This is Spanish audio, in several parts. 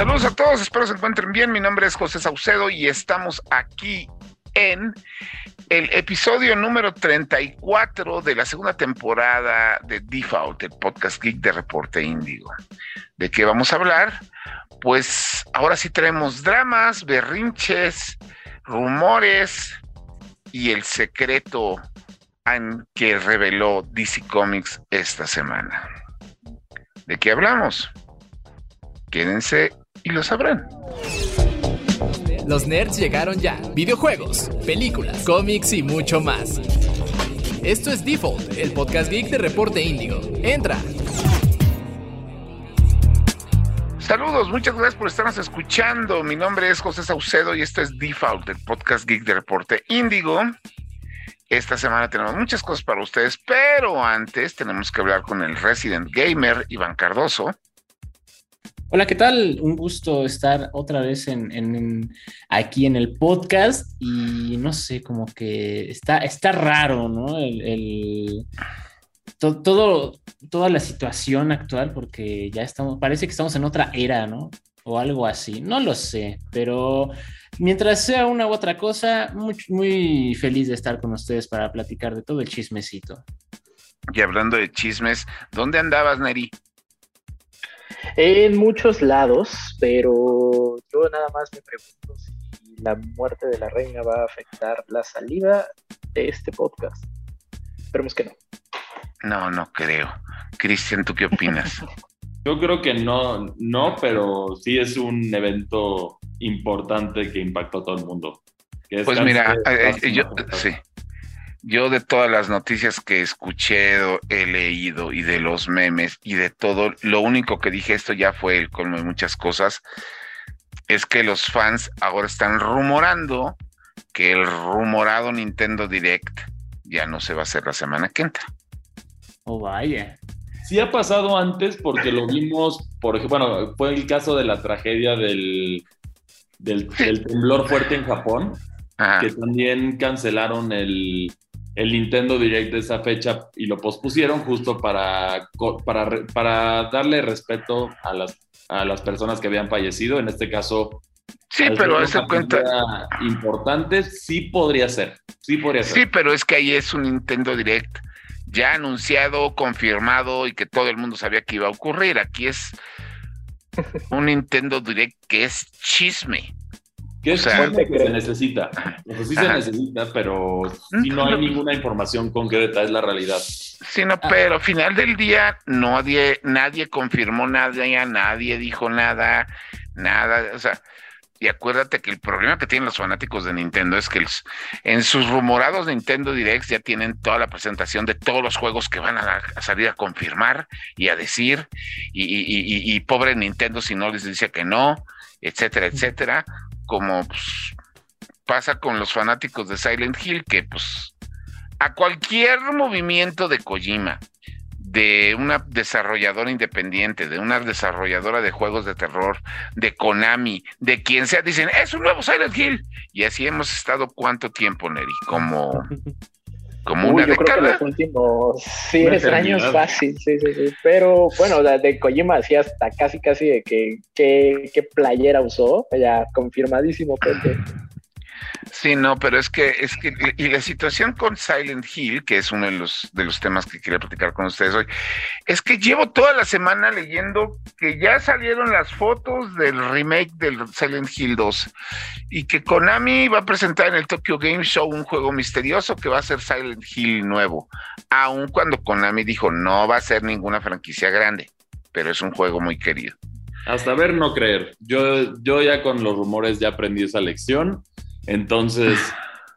Saludos a todos, espero se encuentren bien. Mi nombre es José Saucedo y estamos aquí en el episodio número 34 de la segunda temporada de Default, el podcast geek de Reporte Índigo. ¿De qué vamos a hablar? Pues ahora sí tenemos dramas, berrinches, rumores y el secreto que reveló DC Comics esta semana. ¿De qué hablamos? Quédense y lo sabrán. Los nerds llegaron ya. Videojuegos, películas, cómics y mucho más. Esto es Default, el podcast geek de Reporte Índigo. Entra. Saludos, muchas gracias por estarnos escuchando. Mi nombre es José Saucedo y esto es Default, el podcast geek de Reporte Índigo. Esta semana tenemos muchas cosas para ustedes, pero antes tenemos que hablar con el Resident Gamer, Iván Cardoso. Hola, ¿qué tal? Un gusto estar otra vez en, aquí en el podcast y no sé, como que está, está raro, ¿no? El, todo, toda la situación actual porque ya estamos, parece que estamos en otra era, ¿no? O algo así, no lo sé, pero mientras sea una u otra cosa, muy, muy feliz de estar con ustedes para platicar de todo el chismecito. Y hablando de chismes, ¿dónde andabas, Neri? En muchos lados, pero yo nada más me pregunto si la muerte de la reina va a afectar la salida de este podcast. Esperemos que no. No, no creo. Cristian, ¿tú qué opinas? Yo creo que no, no, pero sí es un evento importante que impactó a todo el mundo. Pues mira, eh, eh, yo, sí, yo de todas las noticias que escuché, he leído y de los memes y de todo, lo único que dije, esto ya fue el colmo de muchas cosas, es que los fans ahora están rumorando que el rumorado Nintendo Direct ya no se va a hacer la semana que entra. Oh, vaya. Sí ha pasado antes porque lo vimos, por ejemplo, bueno, fue el caso de la tragedia del, del, temblor fuerte en Japón, que también cancelaron el, el Nintendo Direct de esa fecha y lo pospusieron justo para, para, para darle respeto a las, a las personas que habían fallecido. En este caso, Sí, pero ese cuenta. Importante, sí podría ser. Sí podría ser. Sí, pero es que ahí es un Nintendo Direct ya anunciado, confirmado y que todo el mundo sabía que iba a ocurrir. Aquí es un Nintendo Direct que es chisme. Que es que se necesita. sí se necesita, pero si no hay ninguna información concreta, es la realidad. Sí, no, pero al final del día nadie, nadie confirmó nada, nadie dijo nada, nada, o sea, y acuérdate que el problema que tienen los fanáticos de Nintendo es que en sus rumorados Nintendo Directs ya tienen toda la presentación de todos los juegos que van a, salir a confirmar y a decir, y, y, pobre Nintendo si no les dice que no, etcétera, etcétera como pues, pasa con los fanáticos de Silent Hill, que pues a cualquier movimiento de Kojima, de una desarrolladora independiente, de una desarrolladora de juegos de terror, de Konami, de quien sea, dicen, es un nuevo Silent Hill. Y así hemos estado cuánto tiempo, Neri, como como una yo Creo que los últimos 10 años fácil, sí, sí, sí. Pero bueno, de Kojima sí hasta casi, casi de que, qué playera usó, ya confirmadísimo, Pepe. Sí, no, pero es que, es que, y la situación con Silent Hill, que es uno de los, de los temas que quería platicar con ustedes hoy, es que llevo toda la semana leyendo que ya salieron las fotos del remake del Silent Hill 2 y que Konami va a presentar en el Tokyo Game Show un juego misterioso que va a ser Silent Hill nuevo, aun cuando Konami dijo no va a ser ninguna franquicia grande, pero es un juego muy querido. Hasta ver, no creer. Yo, yo ya con los rumores ya aprendí esa lección entonces,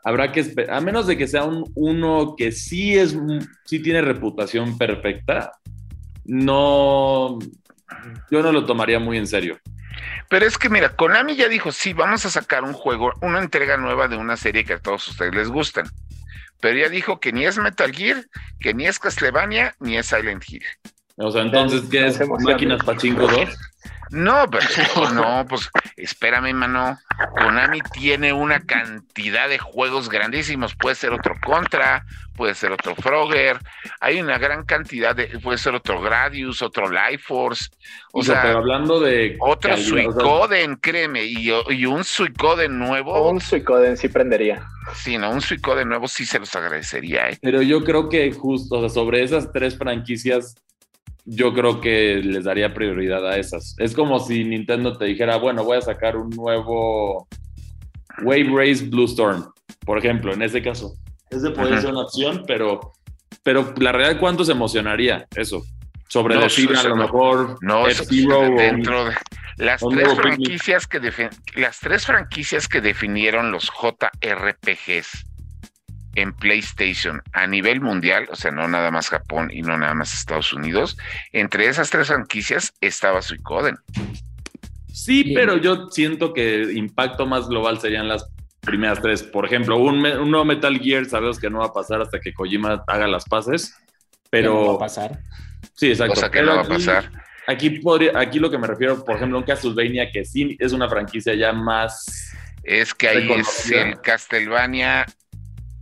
habrá que esperar, a menos de que sea un, uno que sí es, sí tiene reputación perfecta, no, yo no lo tomaría muy en serio. Pero es que mira, Konami ya dijo, sí, vamos a sacar un juego, una entrega nueva de una serie que a todos ustedes les gustan. Pero ya dijo que ni es Metal Gear, que ni es Castlevania, ni es Silent Hill. O sea, entonces, ¿qué es? ¿Máquinas Pachinko 2? No, pero no, pues espérame, mano. Konami tiene una cantidad de juegos grandísimos. Puede ser otro Contra, puede ser otro Frogger. Hay una gran cantidad de. Puede ser otro Gradius, otro Life Force. O, sea, pero hablando de. Otro Suicoden, créeme. Y, y, un Suicoden nuevo. Un Suicoden sí prendería. Sí, no, un Suicoden nuevo sí se los agradecería. ¿eh? Pero yo creo que justo, o sea, sobre esas tres franquicias yo creo que les daría prioridad a esas. Es como si Nintendo te dijera, bueno, voy a sacar un nuevo Wave Race Blue Storm, por ejemplo, en ese caso. Ese podría ser una opción, pero, pero la realidad, ¿cuánto se emocionaría eso? Sobre decir a lo mejor no, dentro de las tres franquicias que las tres franquicias que definieron los JRPGs en PlayStation a nivel mundial, o sea, no nada más Japón y no nada más Estados Unidos, entre esas tres franquicias estaba Suicoden. Sí, pero yo siento que impacto más global serían las primeras tres. Por ejemplo, un, nuevo Metal Gear sabemos que no va a pasar hasta que Kojima haga las paces, pero... No va a pasar. Sí, exacto. Cosa que no va a pasar. Aquí, podría, aquí lo que me refiero, por ejemplo, un Castlevania que sí es una franquicia ya más... Es que ahí es el Castlevania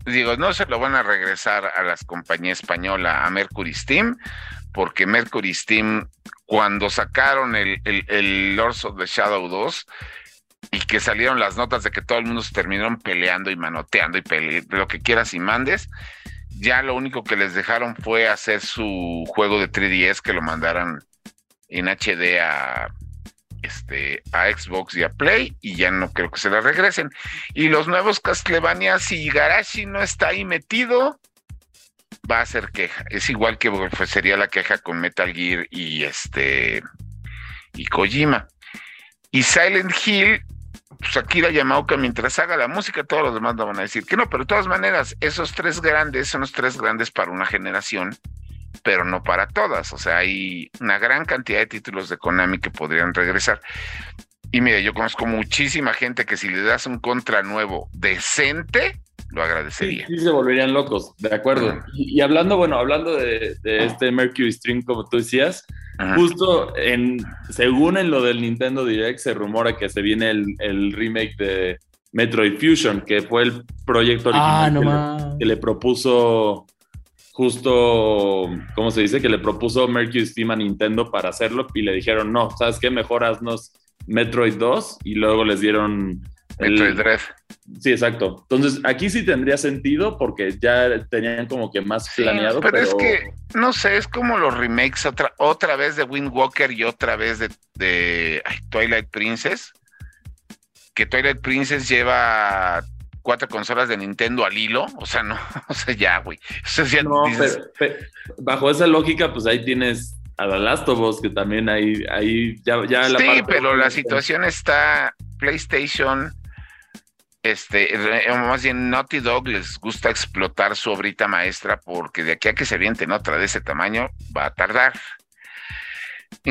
digo, no se lo van a regresar a las compañías española, a Mercury Steam, porque Mercury Steam, cuando sacaron el, el, Lords of the Shadow 2, y que salieron las notas de que todo el mundo se terminaron peleando y manoteando y lo que quieras y mandes, ya lo único que les dejaron fue hacer su juego de 3DS que lo mandaran en HD a, este, a Xbox y a Play y ya no creo que se la regresen. Y los nuevos Castlevania, si Garashi no está ahí metido, va a ser queja. Es igual que sería la queja con Metal Gear y este y Kojima. Y Silent Hill, pues Akira Yamaoka, mientras haga la música, todos los demás no van a decir que no, pero de todas maneras, esos tres grandes son los tres grandes para una generación pero no para todas. O sea, hay una gran cantidad de títulos de Konami que podrían regresar. Y mire, yo conozco muchísima gente que si le das un contra nuevo decente, lo agradecería. Sí, se volverían locos, de acuerdo. y, hablando, bueno, hablando de, este Mercury Stream, como tú decías, justo en, según en lo del Nintendo Direct, se rumora que se viene el, remake de Metroid Fusion, que fue el proyecto ah, original que le propuso justo, ¿cómo se dice? Que le propuso Mercury Steam a Nintendo para hacerlo y le dijeron, no, ¿sabes qué? Mejor haznos Metroid 2 y luego les dieron... Metroid. Sí, exacto. Entonces, aquí sí tendría sentido porque ya tenían como que más planeado. Pero, es que, no sé, es como los remakes otra, otra vez de Wind Walker y otra vez de, de Twilight Princess. Que Twilight Princess lleva cuatro consolas de Nintendo al hilo, o sea, no, o sea, ya, güey. no, pero, bajo esa lógica, pues ahí tienes a The Last of Us, que también hay, ahí ya, ya la Sí, pero la situación está, PlayStation, este, más bien Naughty Dog les gusta explotar su obrita maestra porque de aquí a que se vienten otra de ese tamaño va a tardar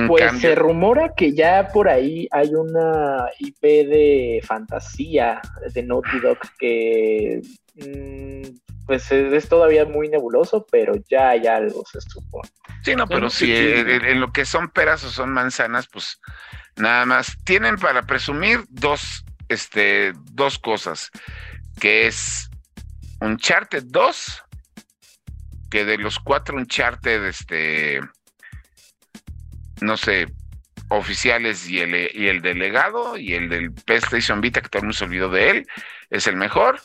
pues se rumora que ya por ahí hay una IP de fantasía de Naughty Dog que mm, pues es, todavía muy nebuloso, pero ya hay algo, se supone. Sí, no, pero si en, lo que son peras o son manzanas, pues nada más. Tienen para presumir dos, este, dos cosas, que es Uncharted 2, que de los cuatro Uncharted, este no sé, oficiales y el, y el delegado y el del PlayStation Vita, que todo el mundo se olvidó de él, es el mejor.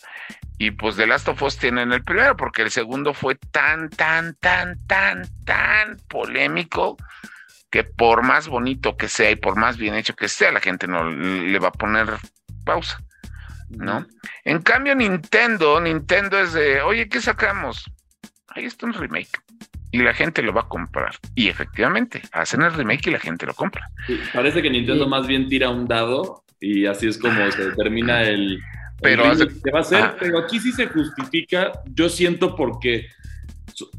Y pues The Last of Us tienen el primero, porque el segundo fue tan, tan, tan, tan, tan polémico que por más bonito que sea y por más bien hecho que sea, la gente no le va a poner pausa, ¿no? En cambio, Nintendo, Nintendo es de, oye, ¿qué sacamos? Ahí está un remake y la gente lo va a comprar. Y efectivamente, hacen el remake y la gente lo compra. parece que Nintendo más bien tira un dado y así es como se determina el... Pero, va a hacer, pero aquí sí se justifica, yo siento porque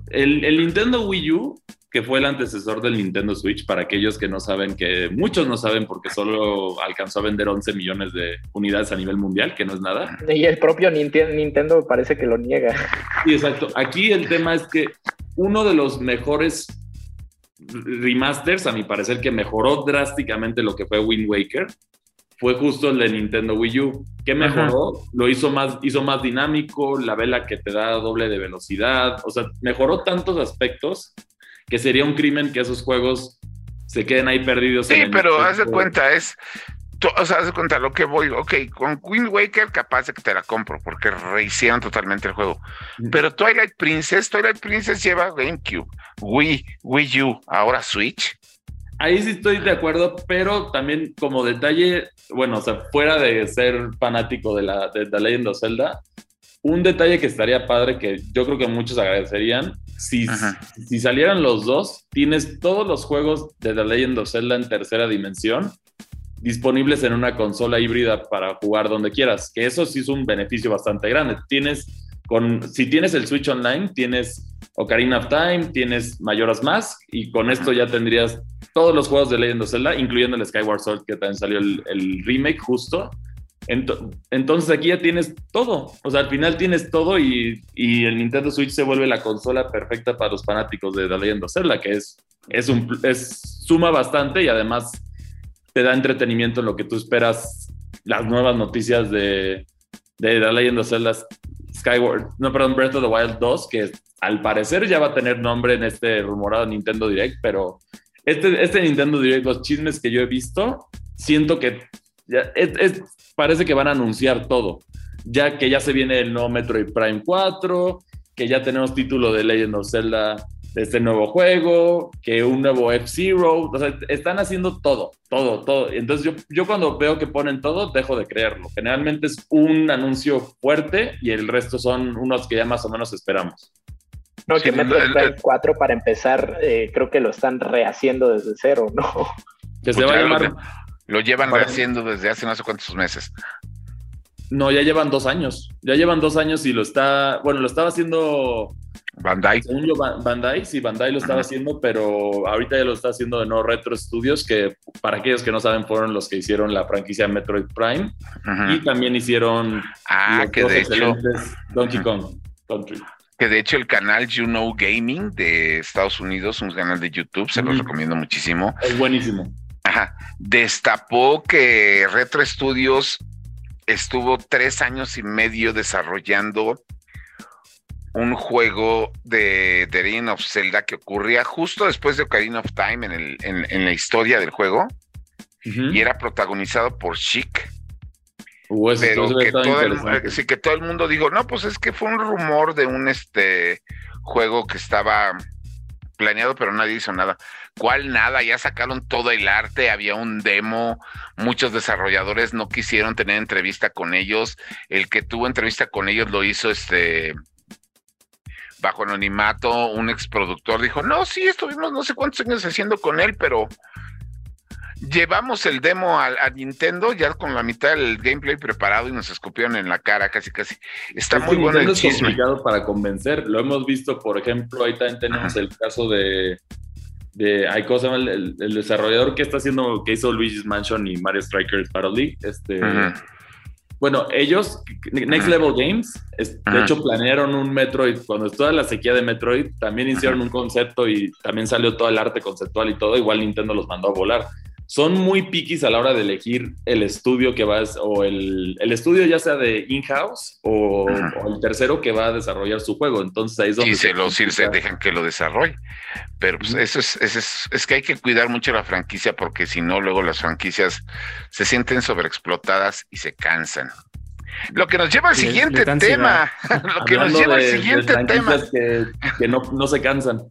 el, el Nintendo Wii U que fue el antecesor del Nintendo Switch, para aquellos que no saben, que muchos no saben porque solo alcanzó a vender 11 millones de unidades a nivel mundial, que no es nada. Y el propio Nintendo parece que lo niega. Sí, exacto. Aquí el tema es que uno de los mejores remasters, a mi parecer, que mejoró drásticamente lo que fue Wind Waker, fue justo el de Nintendo Wii U. ¿Qué mejoró? Lo hizo más, hizo más dinámico, la vela que te da doble de velocidad, o sea, mejoró tantos aspectos que sería un crimen que esos juegos se queden ahí perdidos. Sí, pero haz de cuenta, es, o sea, haz de cuenta lo que voy, ok, con Wind Waker capaz de que te la compro, porque rehicieron totalmente el juego. Pero Twilight Princess, Twilight Princess lleva GameCube, Wii, Wii U, ahora Switch. Ahí sí estoy de acuerdo, pero también como detalle, bueno, o sea, fuera de ser fanático de la de The Legend of Zelda, un detalle que estaría padre que yo creo que muchos agradecerían, si, si salieran los dos, tienes todos los juegos de The Legend of Zelda en tercera dimensión disponibles en una consola híbrida para jugar donde quieras, que eso sí es un beneficio bastante grande. Tienes con, si tienes el Switch Online, tienes Ocarina of Time, tienes Mayoras Mask y con esto ya tendrías todos los juegos de Legend of Zelda, incluyendo el Skyward Sword que también salió el, remake justo. Entonces aquí ya tienes todo, o sea, al final tienes todo y, y, el Nintendo Switch se vuelve la consola perfecta para los fanáticos de The Legend of Zelda, que es, es, un, es suma bastante y además te da entretenimiento en lo que tú esperas, las nuevas noticias de, de The Legend of Zelda Skyward, no, perdón, Breath of the Wild 2, que al parecer ya va a tener nombre en este rumorado Nintendo Direct, pero este, este Nintendo Direct, los chismes que yo he visto, siento que parece que van a anunciar todo. Ya que ya se viene el nuevo Metroid Prime 4, que ya tenemos título de Legend of Zelda de este nuevo juego, que un nuevo F-Zero, o sea, están haciendo todo, todo, todo. Entonces yo, yo cuando veo que ponen todo, dejo de creerlo. Generalmente es un anuncio fuerte y el resto son unos que ya más o menos esperamos. No, que Metroid Prime 4 para empezar, eh, creo que lo están rehaciendo desde cero, ¿no? Que se va a llamar... Lo, llevan rehaciendo desde hace no sé cuántos meses. No, ya llevan dos años. Ya llevan dos años y lo está. Bueno, lo estaba haciendo. Bandai. Según yo, Bandai, sí, Bandai lo estaba haciendo, pero ahorita ya lo está haciendo de No Retro Studios, que para aquellos que no saben, fueron los que hicieron la franquicia Metroid Prime y también hicieron. Ah, que de hecho. Donkey Kong Country que de hecho el canal You Know Gaming de Estados Unidos, un canal de YouTube, se los recomiendo muchísimo. Es buenísimo. Ajá. Destapó que Retro Studios estuvo tres años y medio desarrollando un juego de The Legend of Zelda que ocurría justo después de Ocarina of Time en, el, en, la historia del juego y era protagonizado por Chic pero que todo, el, sí, que todo el mundo dijo, no, pues es que fue un rumor de un este juego que estaba planeado, pero nadie hizo nada. ¿Cuál nada? Ya sacaron todo el arte, había un demo, muchos desarrolladores no quisieron tener entrevista con ellos. El que tuvo entrevista con ellos lo hizo este bajo anonimato, un ex productor dijo, no, sí, estuvimos no sé cuántos años haciendo con él, pero llevamos el demo a, Nintendo ya con la mitad del gameplay preparado y nos escupieron en la cara casi casi. Está muy bueno el chisme. Es complicado para convencer. Lo hemos visto, por ejemplo, ahí también tenemos el caso de de hay cosa el, el, desarrollador que está haciendo que hizo Luigi's Mansion y Mario Strikers Battle League este bueno ellos Next Level Games de hecho planearon un Metroid. Cuando toda la sequía de Metroid también hicieron un concepto y también salió todo el arte conceptual y todo. Igual Nintendo los mandó a volar son muy piquis a la hora de elegir el estudio que vas, o el, estudio ya sea de in-house o, el tercero que va a desarrollar su juego. Entonces ahí es donde... Y se, los se dejan que lo desarrolle. Pero pues eso, es, es, es, que hay que cuidar mucho la franquicia porque si no, luego las franquicias se sienten sobreexplotadas y se cansan. Lo que nos lleva al siguiente tema. Lo que nos lleva al siguiente tema. Que, que no, no, se cansan.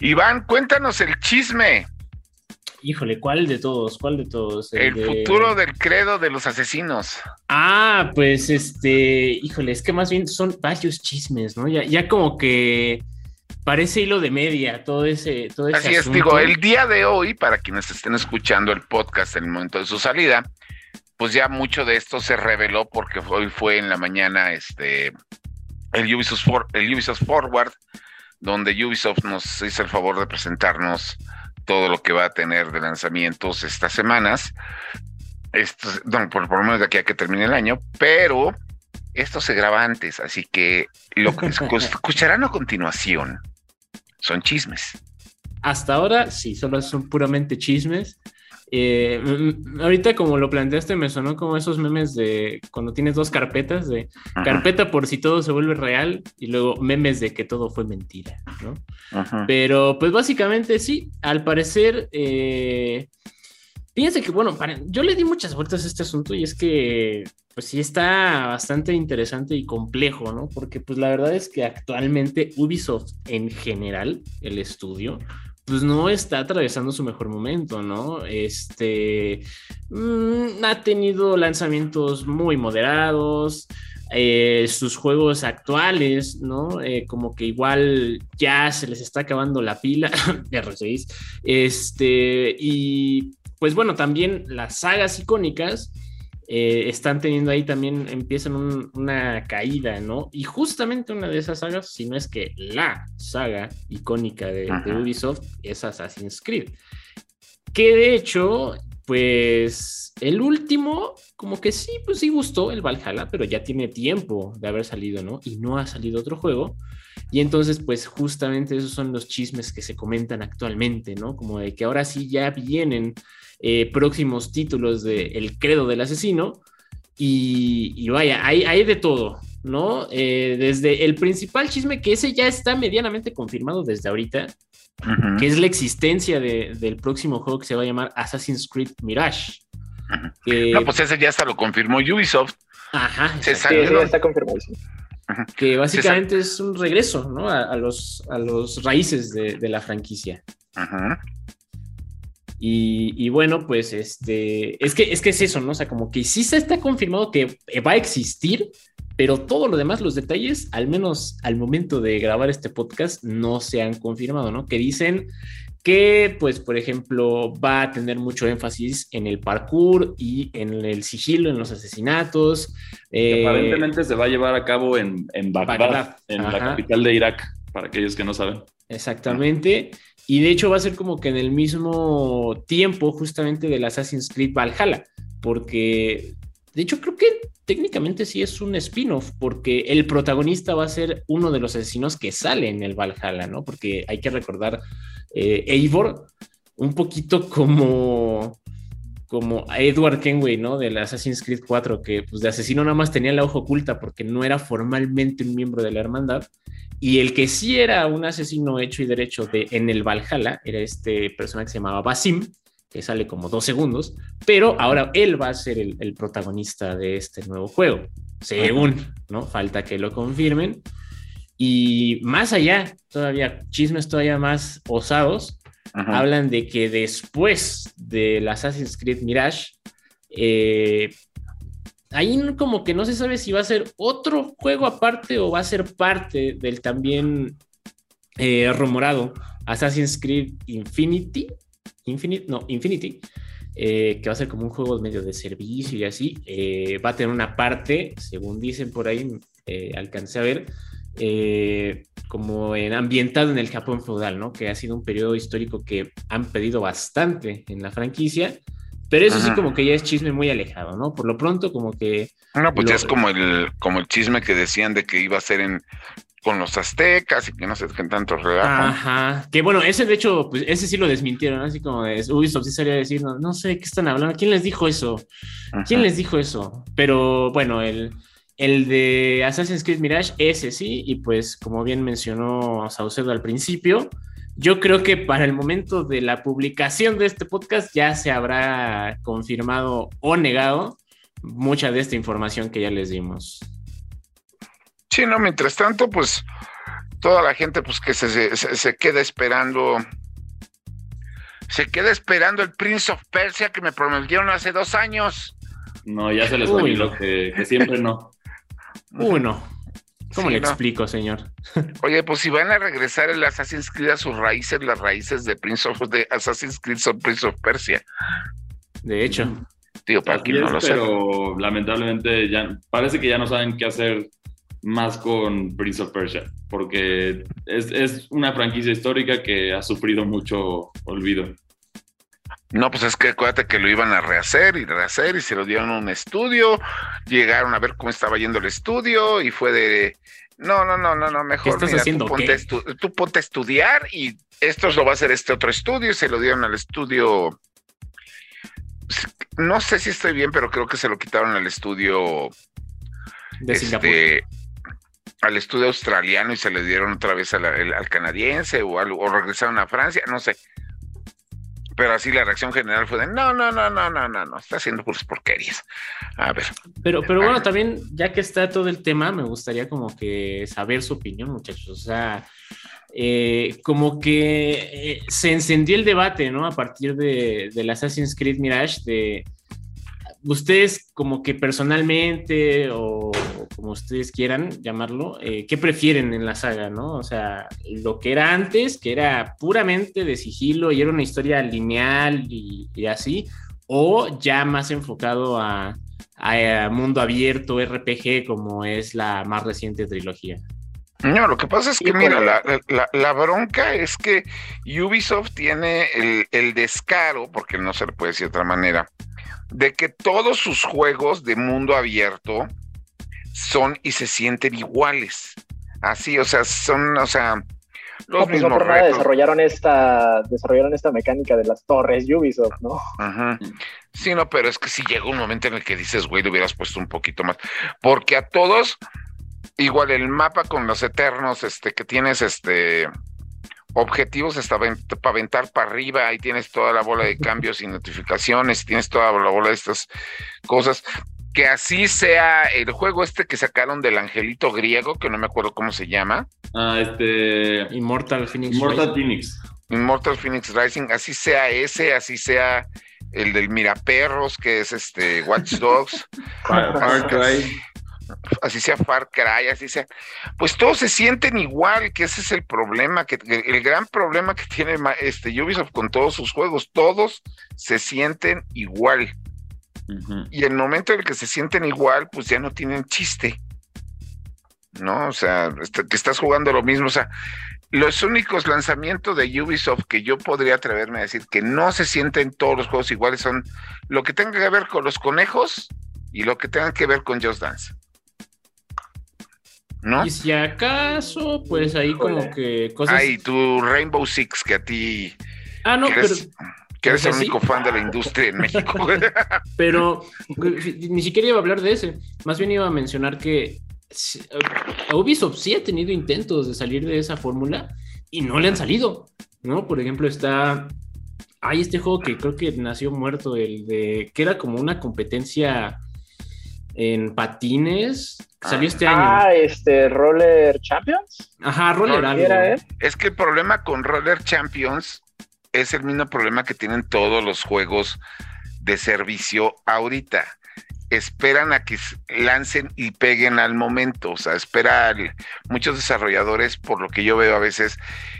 Iván, cuéntanos el chisme. Híjole, ¿cuál de todos? ¿Cuál de todos? El, futuro del credo de los asesinos. Ah, pues este, híjole, es que más bien son varios chismes, ¿no? Ya, ya como que parece hilo de media todo ese, todo ese Así es, digo, el día de hoy, para quienes estén escuchando el podcast en el momento de su salida, pues ya mucho de esto se reveló porque hoy fue en la mañana este el Ubisoft, el Ubisoft Forward, donde Ubisoft nos hizo el favor de presentarnos todo lo que va a tener de lanzamientos estas semanas. Esto, por, lo menos de aquí a que termine el año, pero esto se graba antes, así que lo que escucharán a continuación son chismes. hasta ahora sí, solo son puramente chismes. Eh, mm, mm, ahorita como lo planteaste me sonó como esos memes de cuando tienes dos carpetas de carpeta por si todo se vuelve real y luego memes de que todo fue mentira, ¿no? Pero pues básicamente sí, al parecer, eh, fíjense que bueno, yo le di muchas vueltas a este asunto y es que pues sí está bastante interesante y complejo, ¿no? Porque pues la verdad es que actualmente Ubisoft en general, el estudio, pues no está atravesando su mejor momento, ¿no? Este mm, ha tenido lanzamientos muy moderados. Eh, sus juegos actuales, ¿no? Eh, como que igual ya se les está acabando la pila de R6. Este, y pues bueno, también las sagas icónicas eh, están teniendo ahí también, empiezan una caída, ¿no? Y justamente una de esas sagas, si no es que la saga icónica de, Ubisoft, es Assassin's Creed. Que de hecho, pues el último, como que sí, pues sí gustó el Valhalla, pero ya tiene tiempo de haber salido, ¿no? Y no ha salido otro juego. Y entonces, pues justamente esos son los chismes que se comentan actualmente, ¿no? Como de que ahora sí ya vienen eh, próximos títulos de El Credo del Asesino. Y, vaya, hay, hay, de todo, ¿no? Eh, desde el principal chisme, que ese ya está medianamente confirmado desde ahorita, que es la existencia del próximo juego que se va a llamar Assassin's Creed Mirage. no, pues ese ya hasta lo confirmó Ubisoft. Ajá, sí, está confirmado. Que básicamente es un regreso, ¿no? A, los, a los raíces de, de la franquicia. Ajá. Y, bueno, pues este, es que, es que es eso, ¿no? O sea, como que sí se está confirmado que va a existir, pero todo lo demás, los detalles, al menos al momento de grabar este podcast, no se han confirmado, ¿no? Que dicen que, pues, por ejemplo, va a tener mucho énfasis en el parkour y en el sigilo, en los asesinatos. Eh, aparentemente se va a llevar a cabo en, en Bagdad, en la capital de Irak, para aquellos que no saben. Exactamente. Y de hecho va a ser como que en el mismo tiempo justamente del Assassin's Creed Valhalla, porque de hecho creo que técnicamente sí es un spin-off, porque el protagonista va a ser uno de los asesinos que sale en el Valhalla, ¿no? Porque hay que recordar eh, Eivor, un poquito como como Edward Kenway, ¿no? Del Assassin's Creed 4, que pues de asesino nada más tenía la hoja oculta porque no era formalmente un miembro de la hermandad. Y el que sí era un asesino hecho y derecho de, en el Valhalla era este personaje que se llamaba Basim, que sale como dos segundos, pero ahora él va a ser el, el protagonista de este nuevo juego, según, ¿no? Falta que lo confirmen. Y más allá, todavía, chismes todavía más osados, hablan de que después del Assassin's Creed Mirage, eh, ahí como que no se sabe si va a ser otro juego aparte o va a ser parte del también eh, rumorado Assassin's Creed Infinity. Infinite, no, Infinity. Eh, que va a ser como un juego medio de servicio y así. va a tener una parte, según dicen por ahí, alcancé a ver, eh, como en, ambientado en el Japón feudal, ¿no? Que ha sido un periodo histórico que han pedido bastante en la franquicia, pero eso sí como que ya es chisme muy alejado, ¿no? Por lo pronto como que... No, pues ya es como el, como el chisme que decían de que iba a ser en con los aztecas y que no se dejen tanto relajo. Ajá, que bueno, ese de hecho, pues ese sí lo desmintieron, así como de Ubisoft sí salía a decir, no, no sé qué están hablando, ¿quién les dijo eso? ¿Quién les dijo eso? Pero bueno, el el de Assassin's Creed Mirage, ese sí, y pues como bien mencionó Saucedo al principio, yo creo que para el momento de la publicación de este podcast ya se habrá confirmado o negado mucha de esta información que ya les dimos. Sí, no, mientras tanto, pues toda la gente pues que se, se, queda esperando, se queda esperando el Prince of Persia que me prometieron hace dos años. No, ya se les olvidó que, que siempre no. Uno. ¿Cómo le explico, señor? Oye, pues si van a regresar el Assassin's Creed a sus raíces, las raíces de Prince of de Assassin's Creed son Prince of Persia. De hecho. Tío, para quien no lo Pero lamentablemente ya parece que ya no saben qué hacer más con Prince of Persia, porque es, es una franquicia histórica que ha sufrido mucho olvido. No, pues es que acuérdate que lo iban a rehacer y rehacer y se lo dieron a un estudio, llegaron a ver cómo estaba yendo el estudio y fue de, no, no, no, no, no, mejor ¿Qué estás haciendo, tú, ponte tú, ponte a estudiar y esto lo va a hacer este otro estudio y se lo dieron al estudio. No sé si estoy bien, pero creo que se lo quitaron al estudio. De este, al estudio australiano y se le dieron otra vez al, canadiense o, o regresaron a Francia, no sé. Pero así la reacción general fue de no, no, no, no, no, no, no, está haciendo puras porquerías. A ver. Pero, pero bueno, también, ya que está todo el tema, me gustaría como que saber su opinión, muchachos. O sea, eh, como que eh, se encendió el debate, ¿no? A partir de, del Assassin's Creed Mirage, de ustedes como que personalmente o como ustedes quieran llamarlo, eh, ¿qué prefieren en la saga, no? O sea, lo que era antes, que era puramente de sigilo y era una historia lineal y, así, o ya más enfocado a, mundo abierto, RPG, como es la más reciente trilogía. No, lo que pasa es que, mira, la, bronca es que Ubisoft tiene el, el, descaro, porque no se le puede decir de otra manera, de que todos sus juegos de mundo abierto son y se sienten iguales. Así, o sea, son, o sea, los pues mismos desarrollaron esta, desarrollaron esta mecánica de las torres Ubisoft, ¿no? Ajá. Sí, no, pero es que si llega un momento en el que dices, güey, le hubieras puesto un poquito más. Porque a todos, igual el mapa con los eternos, este, que tienes, este, objetivos está para aventar para arriba, ahí tienes toda la bola de cambios y notificaciones, tienes toda la bola de estas cosas. Que así sea el juego este que sacaron del angelito griego, que no me acuerdo cómo se llama. Ah, este. Immortal Phoenix. Immortal Phoenix. Immortal Phoenix Rising, así sea ese, así sea el del Miraperros, que es este Watch Dogs. Far Cry así sea Far Cry, así sea, pues todos se sienten igual, que ese es el problema, que, el gran problema que tiene este Ubisoft con todos sus juegos, todos se sienten igual. Y el momento en el que se sienten igual, pues ya no tienen chiste. ¿No? O sea, este, que estás jugando lo mismo. O sea, los únicos lanzamientos de Ubisoft que yo podría atreverme a decir que no se sienten todos los juegos iguales son lo que tenga que ver con los conejos y lo que tenga que ver con Just Dance. Y si acaso, pues ahí como que cosas. Ay, tu Rainbow Six, que a ti. Ah, no, pero. Que eres el único fan de la industria en México. pero ni siquiera iba a hablar de ese. Más bien iba a mencionar que Ubisoft sí ha tenido intentos de salir de esa fórmula y no le han salido. ¿No? Por ejemplo, está. Hay este juego que creo que nació muerto, el de. que era como una competencia en patines Salió este año. Ah, este, Roller Champions. Ajá, Roller algo. Es que el problema con Roller Champions es el mismo problema que tienen todos los juegos de servicio ahorita. Esperan a que lancen y peguen al momento. O sea, esperan muchos desarrolladores, por lo que yo veo a veces,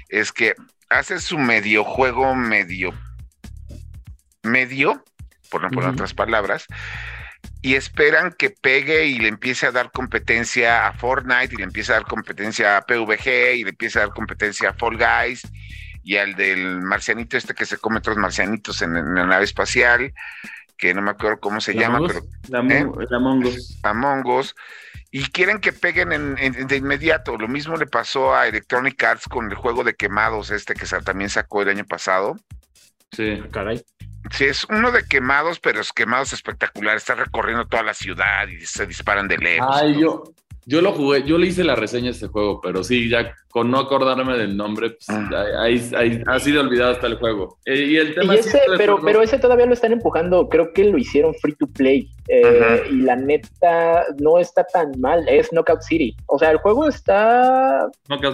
es que hacen su medio juego medio medio, por no poner otras palabras, y esperan que pegue y le empiece a dar competencia a Fortnite y le empiece a dar competencia a PVG y le empiece a dar competencia a Fall Guys y al del marcianito este que se come otros marcianitos en, la nave espacial, que no me acuerdo cómo se llama, pero... La, ¿eh? Among Us. Among Us. Y quieren que peguen de inmediato. Lo mismo le pasó a Electronic Arts con el juego de quemados este que también sacó el año pasado. Sí, caray. Sí, es uno de quemados, pero es quemados espectacular. Está recorriendo toda la ciudad y se disparan de lejos. Ay, yo, yo lo jugué, yo le hice la reseña a este juego, pero sí, ya con no acordarme del nombre, pues, ah. ahí, ha sido olvidado hasta el juego. Eh, y el tema ese, pero, pero ese todavía lo están empujando, creo que lo hicieron free to play. Eh, y la neta no está tan mal, es Knockout City. O sea, el juego está.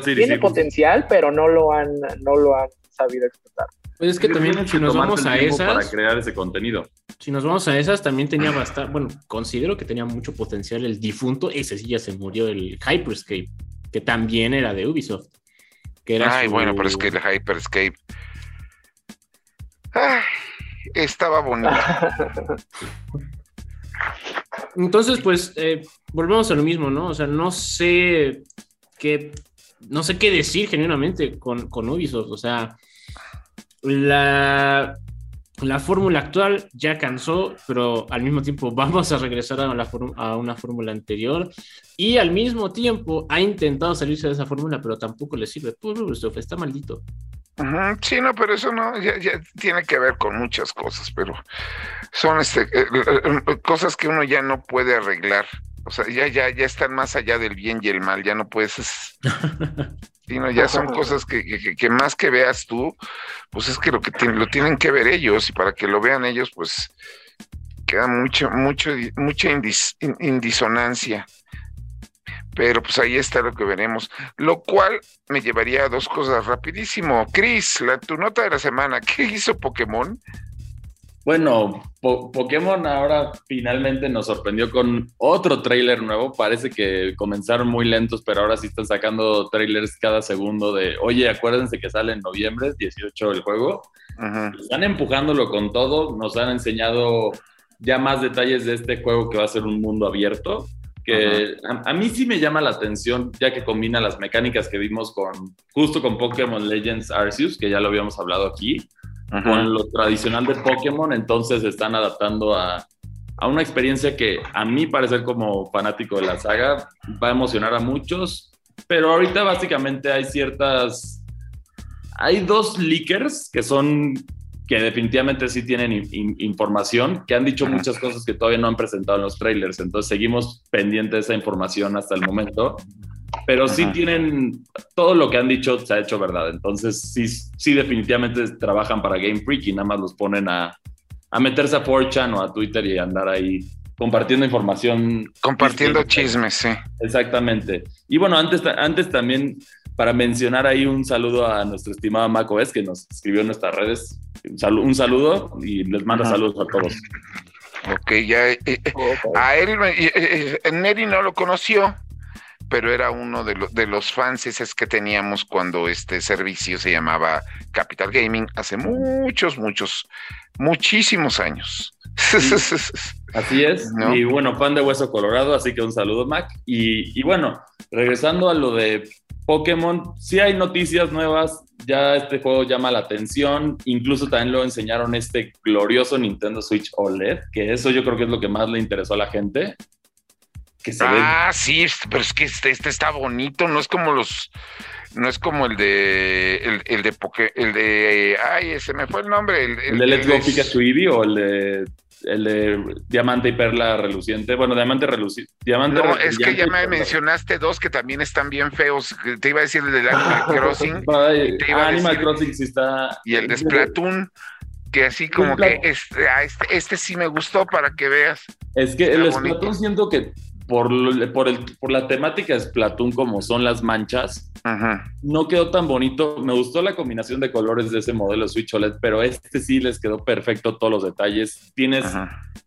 tiene potencial, pero no lo han, no lo han sabido explotar. Pues es que también si nos vamos a esas... Para crear ese contenido. Si nos vamos a esas, también tenía bastante, bueno, considero que tenía mucho potencial el difunto, ese sí ya se murió, el Hyperscape, que también era de Ubisoft. Que era Ay, bueno, pero es que el Hyperscape... estaba bonito. Entonces, pues, eh, volvemos a lo mismo, ¿no? O sea, no sé qué, no sé qué decir genuinamente con, con Ubisoft, o sea la, la fórmula actual ya cansó, pero al mismo tiempo vamos a regresar a, la a una fórmula anterior y al mismo tiempo ha intentado salirse de esa fórmula, pero tampoco le sirve. Ubisoft está maldito. Sí, no, pero eso no, ya, tiene que ver con muchas cosas, pero son este, eh, eh, eh, cosas que uno ya no puede arreglar. O sea, ya, ya, ya están más allá del bien y el mal, ya no puedes. ya son cosas que, que, más que veas tú, pues es que lo que lo tienen que ver ellos, y para que lo vean ellos, pues queda mucho, mucho, mucha indisonancia. Pero pues ahí está lo que veremos. Lo cual me llevaría a dos cosas rapidísimo. Chris, la, tu nota de la semana, ¿qué hizo Pokémon? Bueno, Pokémon ahora finalmente nos sorprendió con otro trailer nuevo. Parece que comenzaron muy lentos, pero ahora sí están sacando trailers cada segundo de, oye, acuérdense que sale en noviembre, 18 el juego. Están empujándolo con todo. Nos han enseñado ya más detalles de este juego que va a ser un mundo abierto que a, mí sí me llama la atención, ya que combina las mecánicas que vimos con justo con Pokémon Legends Arceus, que ya lo habíamos hablado aquí, con lo tradicional de Pokémon, entonces están adaptando a, a, una experiencia que a mí parecer como fanático de la saga va a emocionar a muchos, pero ahorita básicamente hay ciertas... Hay dos leakers que son que definitivamente sí tienen información, que han dicho muchas cosas que todavía no han presentado en los trailers, entonces seguimos pendientes de esa información hasta el momento, pero sí tienen, todo lo que han dicho se ha hecho verdad, entonces sí, sí definitivamente trabajan para Game Freak y nada más los ponen a, a meterse a 4chan o a Twitter y andar ahí compartiendo información. Compartiendo chismes, sí. Exactamente. Y bueno, antes, antes también para mencionar ahí un saludo a nuestro estimado Maco que nos escribió en nuestras redes. Un saludo, y les manda saludos a todos. Ok, ya. Eh, eh, a él, eh, Neri no lo conoció, pero era uno de, los de los fans es que teníamos cuando este servicio se llamaba Capital Gaming hace muchos, muchos, muchísimos años. Así es. Y bueno, fan de Hueso Colorado, así que un saludo, Mac. Y, y bueno, regresando a lo de Pokémon, sí hay noticias nuevas, ya este juego llama la atención, incluso también lo enseñaron este glorioso Nintendo Switch OLED, que eso yo creo que es lo que más le interesó a la gente. Ah, sí, pero es que este, este, está bonito, no es como los, no es como el de, el, de Poké, el de, ay, ese me fue el nombre. El, el de Let's Go Pikachu Eevee o el de el de diamante y perla reluciente. Bueno, diamante reluciente. No, es que ya me mencionaste dos que también están bien feos. Te iba a decir el de Animal Crossing. Animal Crossing sí está. Y el de Splatoon, que así como que este, ah, este, este, sí me gustó para que veas. Es que el Splatoon siento que por, por, el, por la temática de Splatoon, como son las manchas, no quedó tan bonito. Me gustó la combinación de colores de ese modelo Switch OLED, pero este sí les quedó perfecto todos los detalles. Tienes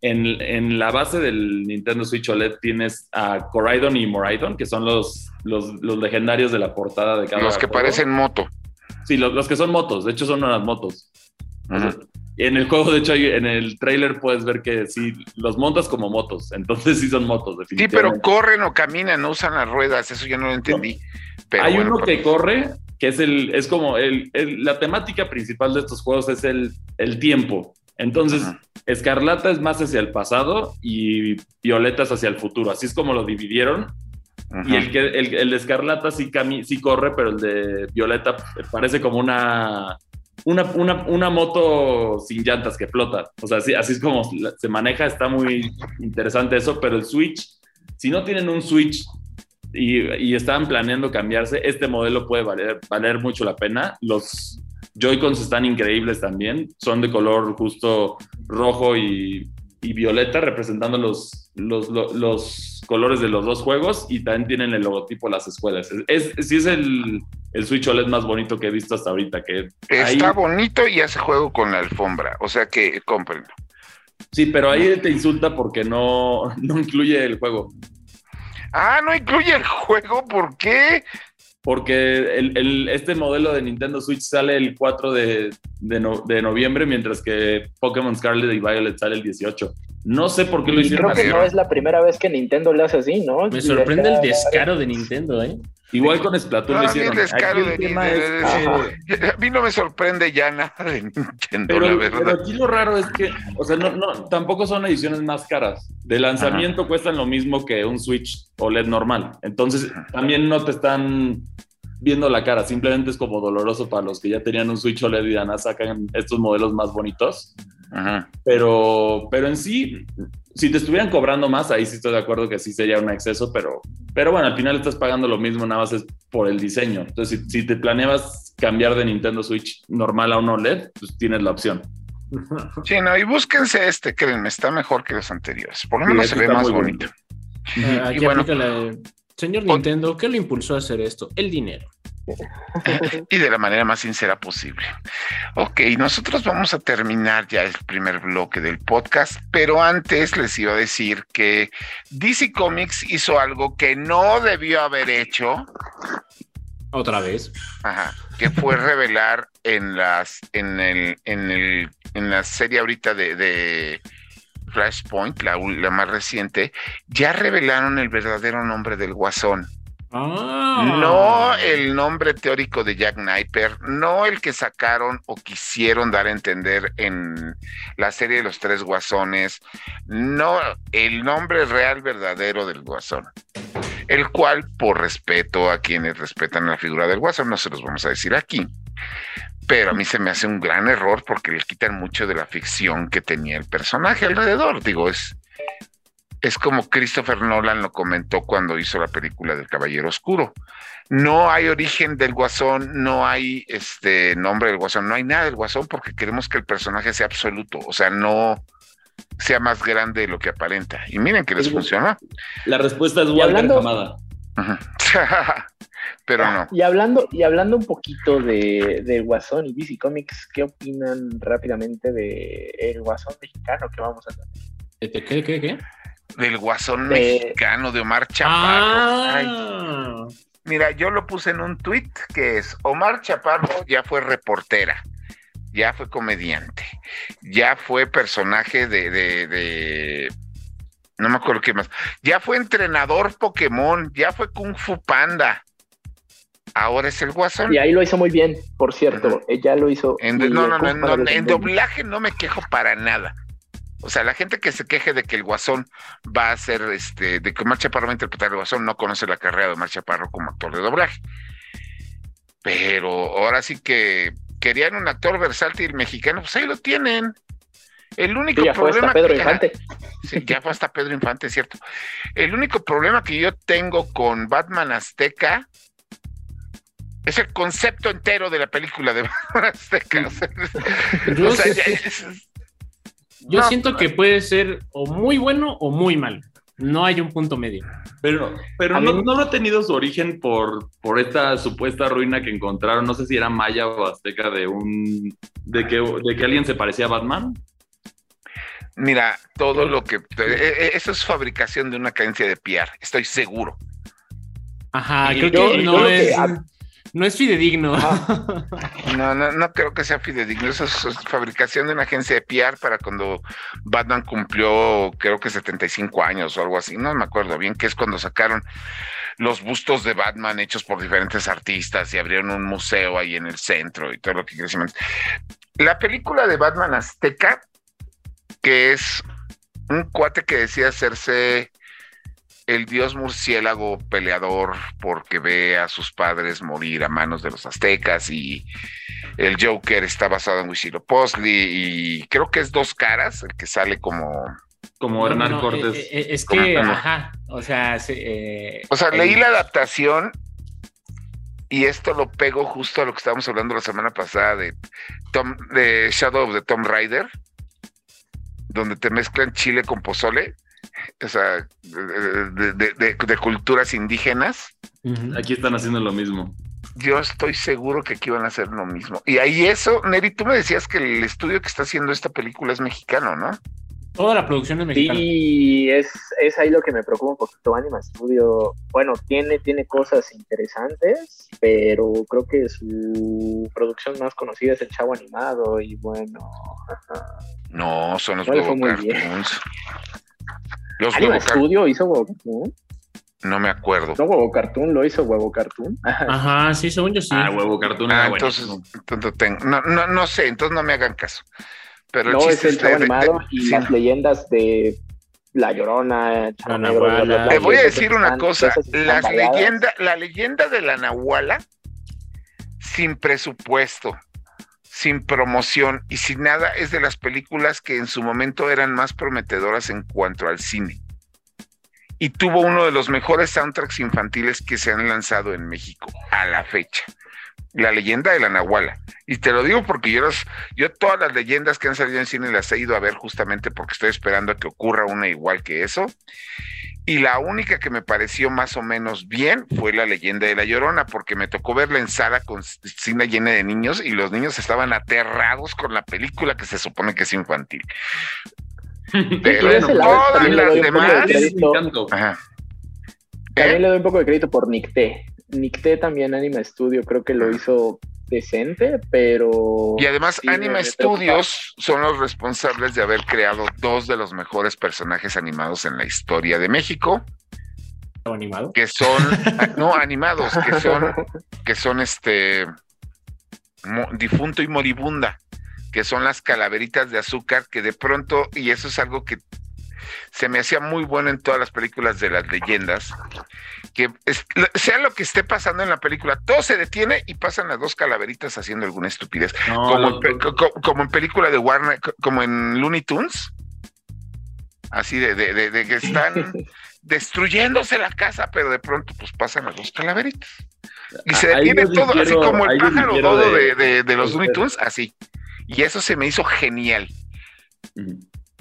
en, en, la base del Nintendo Switch OLED, tienes a Coraidon y Moraidon, que son los, los, los legendarios de la portada de cada Los que parecen moto. Sí, los, los, que son motos, de hecho son unas motos. En el juego, de hecho, en el trailer puedes ver que sí, los montas como motos, entonces sí son motos, definitivamente. Sí, pero corren o caminan, no usan las ruedas, eso yo no lo entendí. Hay uno que corre, que es el, es como el, la temática principal de estos juegos es el, el tiempo. Entonces, Escarlata es más hacia el pasado y Violeta es hacia el futuro. Así es como lo dividieron. Y el, que, el, el de Escarlata sí, sí corre, pero el de Violeta parece como una una, una, una, moto sin llantas que flota. O sea, así, así es como se maneja, está muy interesante eso, pero el Switch, si no tienen un Switch y, y estaban planeando cambiarse, este modelo puede valer, valer mucho la pena. Los Joy-Cons están increíbles también, son de color justo rojo y, y violeta, representando los, los, los, colores de los dos juegos y también tienen el logotipo de las escuelas. Es, sí es el, el Switch OLED más bonito que he visto hasta ahorita. Que Está bonito y hace juego con la alfombra, o sea que cómprenlo. Sí, pero ahí te insulta porque no, no incluye el juego. Ah, no incluye el juego, ¿por qué? Porque el, este modelo de Nintendo Switch sale el 4 de, de, noviembre, mientras que Pokémon Scarlet y Violet sale el 18. No sé por qué lo hicieron Creo que no es la primera vez que Nintendo lo hace así, ¿no? Me sorprende el descaro de Nintendo, ¿eh? Igual con Splatoon lo hicieron. a mí no me sorprende ya nada de Nintendo, pero, la verdad. Pero aquí lo raro es que, o sea, no, no, tampoco son ediciones más caras. De lanzamiento cuestan lo mismo que un Switch OLED normal. Entonces, también no te están viendo la cara, simplemente es como doloroso para los que ya tenían un Switch OLED y ya sacan estos modelos más bonitos. Pero, pero en sí, si te estuvieran cobrando más, ahí sí estoy de acuerdo que sí sería un exceso, pero, pero bueno, al final estás pagando lo mismo, nada más es por el diseño. Entonces, si, te planeabas cambiar de Nintendo Switch normal a un OLED, pues tienes la opción. Sí, no, y búsquense este, créanme, está mejor que los anteriores. Por lo menos se ve más bonito. y bueno, señor Nintendo, ¿qué lo impulsó a hacer esto? El dinero. y de la manera más sincera posible. Ok, nosotros vamos a terminar ya el primer bloque del podcast, pero antes les iba a decir que DC Comics hizo algo que no debió haber hecho. Otra vez. Ajá, que fue revelar en las, en el, en el, en la serie ahorita de, Flashpoint, la, la más reciente, ya revelaron el verdadero nombre del guasón. Ah. No el nombre teórico de Jack Kniper, no el que sacaron o quisieron dar a entender en la serie de los tres guasones, no el nombre real verdadero del guasón, el cual, por respeto a quienes respetan la figura del guasón, no se los vamos a decir aquí. Pero a mí se me hace un gran error porque le quitan mucho de la ficción que tenía el personaje alrededor. Digo, es, es como Christopher Nolan lo comentó cuando hizo la película del Caballero Oscuro. No hay origen del guasón, no hay este nombre del guasón, no hay nada del guasón porque queremos que el personaje sea absoluto, o sea, no sea más grande de lo que aparenta. Y miren que les funciona. La respuesta es Walter Camada. Pero no. Y hablando, y hablando un poquito de, de, Guasón y DC Comics, ¿qué opinan rápidamente de el Guasón mexicano que vamos a hacer? ¿Qué, qué, qué? Del guasón mexicano de Omar Chaparro. Ah. Mira, yo lo puse en un tweet que es Omar Chaparro ya fue reportera, ya fue comediante, ya fue personaje de, de, no me acuerdo qué más, ya fue entrenador Pokémon, ya fue Kung Fu Panda. Ahora es el guasón. Y ahí lo hizo muy bien, por cierto. Ella lo hizo. En, no, no, no, en doblaje no me quejo para nada. O sea, la gente que se queje de que el Guasón va a ser, este, de que Omar Chaparro va a interpretar el Guasón, no conoce la carrera de Omar Chaparro como actor de doblaje. Pero ahora sí que querían un actor versátil mexicano, pues ahí lo tienen. El único ya problema. Fue Pedro Infante. Sí, ya fue hasta Pedro Infante, cierto. El único problema que yo tengo con Batman Azteca es el concepto entero de la película de Batman Azteca. o sea, ya es, yo siento que puede ser o muy bueno o muy malo. No hay un punto medio. Pero, pero no, no, ha tenido su origen por, por esta supuesta ruina que encontraron. No sé si era maya o azteca de un de que, de que alguien se parecía a Batman. Mira, todo lo que. E, e, eso es fabricación de una cadencia de PR, estoy seguro. Ajá, creo que no es. No es fidedigno. No, no, no creo que sea fidedigno. Eso es, fabricación de una agencia de PR para cuando Batman cumplió, creo que 75 años o algo así. No me acuerdo bien, que es cuando sacaron los bustos de Batman hechos por diferentes artistas y abrieron un museo ahí en el centro y todo lo que quieras. La película de Batman Azteca, que es un cuate que decía hacerse el dios murciélago peleador porque ve a sus padres morir a manos de los aztecas y el Joker está basado en Huitzilopochtli y creo que es dos caras, el que sale como... Como Hernán Cortés. Eh, eh, es que, ajá, o sea... Eh, o sea, leí la adaptación y esto lo pego justo a lo que estábamos hablando la semana pasada de, Tom, de Shadow of the Tomb Raider, donde te mezclan chile con pozole o sea, de, culturas indígenas. Aquí están haciendo lo mismo. Yo estoy seguro que aquí van a hacer lo mismo. Y ahí eso, Neri, tú me decías que el estudio que está haciendo esta película es mexicano, ¿no? Toda la producción es mexicana. Sí, es, es ahí lo que me preocupa un poquito. Anima Studio, bueno, tiene, tiene cosas interesantes, pero creo que su producción más conocida es el Chavo Animado y bueno. No, son los no los Anima Studio hizo Huevo Cartoon. No me acuerdo. ¿No Huevo Cartoon lo hizo Huevo Cartoon? Ajá, sí, según yo sí. Ah, Huevo Cartoon. Ah, entonces, no, no, no sé, entonces no me hagan caso. Pero no, es el chavo animado y las leyendas de La Llorona, Te voy a decir una cosa, las leyenda, la leyenda de la Nahuala sin presupuesto, sin promoción y sin nada, es de las películas que en su momento eran más prometedoras en cuanto al cine. Y tuvo uno de los mejores soundtracks infantiles que se han lanzado en México a la fecha. La leyenda de la Nahuala. Y te lo digo porque yo, yo todas las leyendas que han salido en cine las he ido a ver justamente porque estoy esperando a que ocurra una igual que eso. Y la única que me pareció más o menos bien fue la leyenda de la Llorona, porque me tocó verla en sala con cine llena de niños y los niños estaban aterrados con la película que se supone que es infantil. Pero todas las demás. También le doy un poco de crédito por Nicté. Nicté también Anima Studio, creo que lo hizo decente, pero... Y además Anima Studios son los responsables de haber creado dos de los mejores personajes animados en la historia de México. ¿Animado? Que son, no, animados, que son, que son este, difunto y moribunda, que son las calaveritas de azúcar, que de pronto, y eso es algo que se me hacía muy bueno en todas las películas de las leyendas, que sea lo que esté pasando en la película, todo se detiene y pasan las dos calaveritas haciendo alguna estupidez. como, en película de Warner, como en Looney Tunes. Así de, de, que están destruyéndose la casa, pero de pronto pues pasan las dos calaveritas. Y se detiene todo, así como el pájaro todo de, los Looney Tunes, así. Y eso se me hizo genial.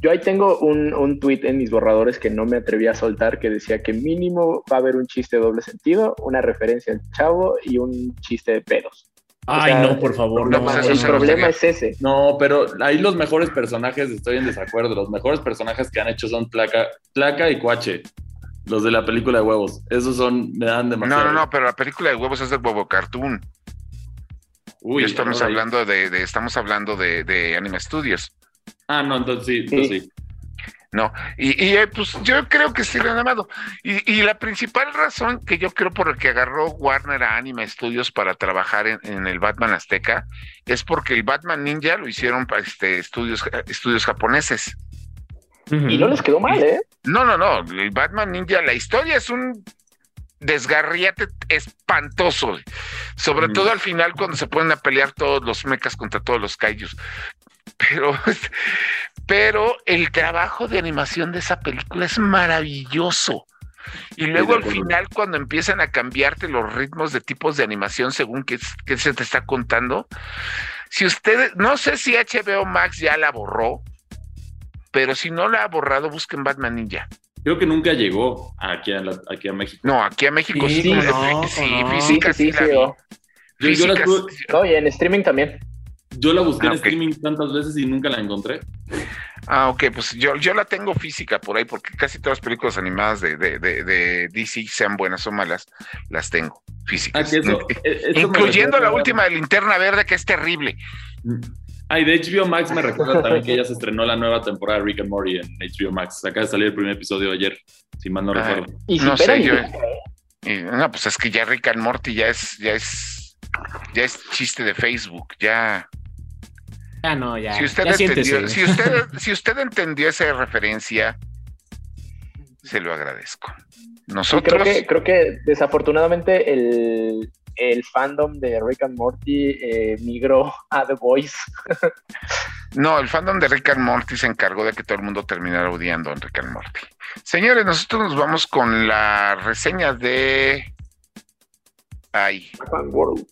Yo ahí tengo un, un tweet en mis borradores que no me atreví a soltar que decía que mínimo va a haber un chiste de doble sentido, una referencia al chavo y un chiste de pedos. Ay, no, por favor, no. no el problema es ese. No, pero ahí los mejores personajes, estoy en desacuerdo. Los mejores personajes que han hecho son Placa, Placa y Cuache. Los de la película de huevos. Esos son, me dan demasiado. No, no, no, pero la película de huevos es del Bobo Cartoon. Uy, estamos hablando de, de, estamos hablando de, de Anime Studios. Ah, no, entonces sí, entonces sí. No, y, eh, pues yo creo que sí lo han amado. Y, la principal razón que yo creo por la que agarró Warner a Anime Studios para trabajar en, el Batman Azteca es porque el Batman Ninja lo hicieron para este, estudios, estudios japoneses. Y no les quedó mal, ¿eh? No, no, no. El Batman Ninja, la historia es un desgarriate espantoso. Sobre todo al final cuando se ponen a pelear todos los mechas contra todos los kaijus pero, pero el trabajo de animación de esa película es maravilloso. Y luego al final, cuando empiezan a cambiarte los ritmos de tipos de animación según que, se te está contando, si usted, no sé si HBO Max ya la borró, pero si no la ha borrado, busquen Batman Ninja. Creo que nunca llegó aquí a, aquí a México. No, aquí a México sí, sí, física sí, y en streaming también. Yo la busqué en ah, streaming tantas veces y nunca la encontré. Ah, ok, pues yo, yo la tengo física por ahí, porque casi todas las películas animadas de, de, DC, sean buenas o malas, las tengo físicas. Ah, eh, Incluyendo la última de Linterna Verde, que es terrible. Ay, de HBO Max me recuerda también que ya se estrenó la nueva temporada de Rick and Morty en HBO Max. Acaba de salir el primer episodio ayer, si mal no recuerdo. no sé, yo. no, pues es que ya Rick and Morty ya es, ya es, ya es chiste de Facebook, ya. Ah, no, ya. Si usted, entendió, si, usted, si usted entendió esa referencia, se lo agradezco. Nosotros. creo, que, creo que desafortunadamente el, el fandom de Rick and Morty eh, migró a The Voice. no, el fandom de Rick and Morty se encargó de que todo el mundo terminara odiando a Rick and Morty. Señores, nosotros nos vamos con la reseña de. Ay.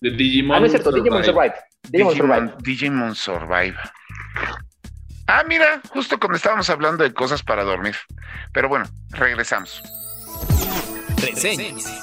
De Digimon. Ah, no es cierto, Digimon Survive. Digimon, Survive. Ah, mira, justo cuando estábamos hablando de cosas para dormir. Pero bueno, regresamos. Reseñas.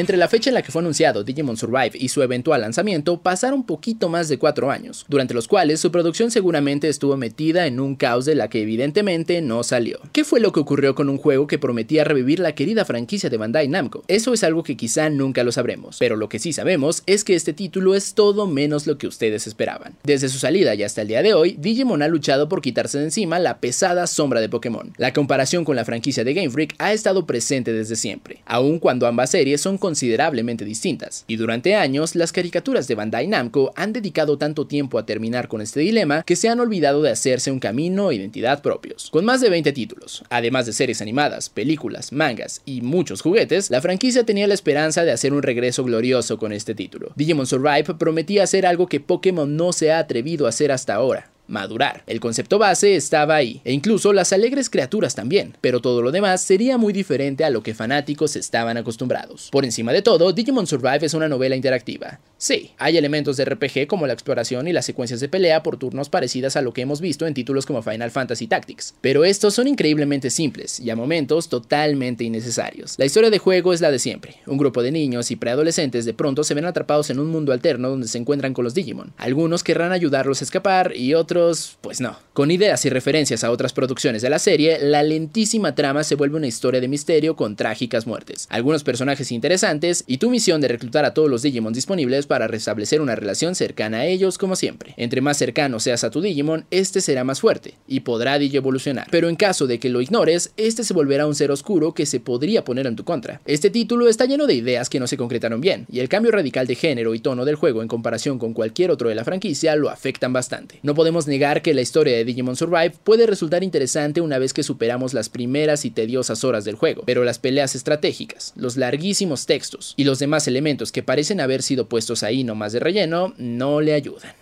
Entre la fecha en la que fue anunciado Digimon Survive y su eventual lanzamiento pasaron poquito más de cuatro años, durante los cuales su producción seguramente estuvo metida en un caos de la que evidentemente no salió. ¿Qué fue lo que ocurrió con un juego que prometía revivir la querida franquicia de Bandai Namco? Eso es algo que quizá nunca lo sabremos, pero lo que sí sabemos es que este título es todo menos lo que ustedes esperaban. Desde su salida y hasta el día de hoy, Digimon ha luchado por quitarse de encima la pesada sombra de Pokémon. La comparación con la franquicia de Game Freak ha estado presente desde siempre, aun cuando ambas series son considerablemente distintas, y durante años las caricaturas de Bandai Namco han dedicado tanto tiempo a terminar con este dilema que se han olvidado de hacerse un camino e identidad propios. Con más de 20 títulos, además de series animadas, películas, mangas y muchos juguetes, la franquicia tenía la esperanza de hacer un regreso glorioso con este título. Digimon Survive prometía hacer algo que Pokémon no se ha atrevido a hacer hasta ahora, madurar. El concepto base estaba ahí, e incluso las alegres criaturas también, pero todo lo demás sería muy diferente a lo que fanáticos estaban acostumbrados. Por encima de todo, Digimon Survive es una novela interactiva. Sí, hay elementos de RPG como la exploración y las secuencias de pelea por turnos parecidas a lo que hemos visto en títulos como Final Fantasy Tactics, pero estos son increíblemente simples y a momentos totalmente innecesarios. La historia de juego es la de siempre. Un grupo de niños y preadolescentes de pronto se ven atrapados en un mundo alterno donde se encuentran con los Digimon. Algunos querrán ayudarlos a escapar y otros pues no. Con ideas y referencias a otras producciones de la serie, la lentísima trama se vuelve una historia de misterio con trágicas muertes, algunos personajes interesantes y tu misión de reclutar a todos los Digimon disponibles para restablecer una relación cercana a ellos como siempre. Entre más cercano seas a tu Digimon, este será más fuerte y podrá evolucionar. Pero en caso de que lo ignores, este se volverá un ser oscuro que se podría poner en tu contra. Este título está lleno de ideas que no se concretaron bien, y el cambio radical de género y tono del juego en comparación con cualquier otro de la franquicia lo afectan bastante. No podemos negar que la historia de Digimon Survive puede resultar interesante una vez que superamos las primeras y tediosas horas del juego, pero las peleas estratégicas, los larguísimos textos y los demás elementos que parecen haber sido puestos ahí nomás de relleno no le ayudan.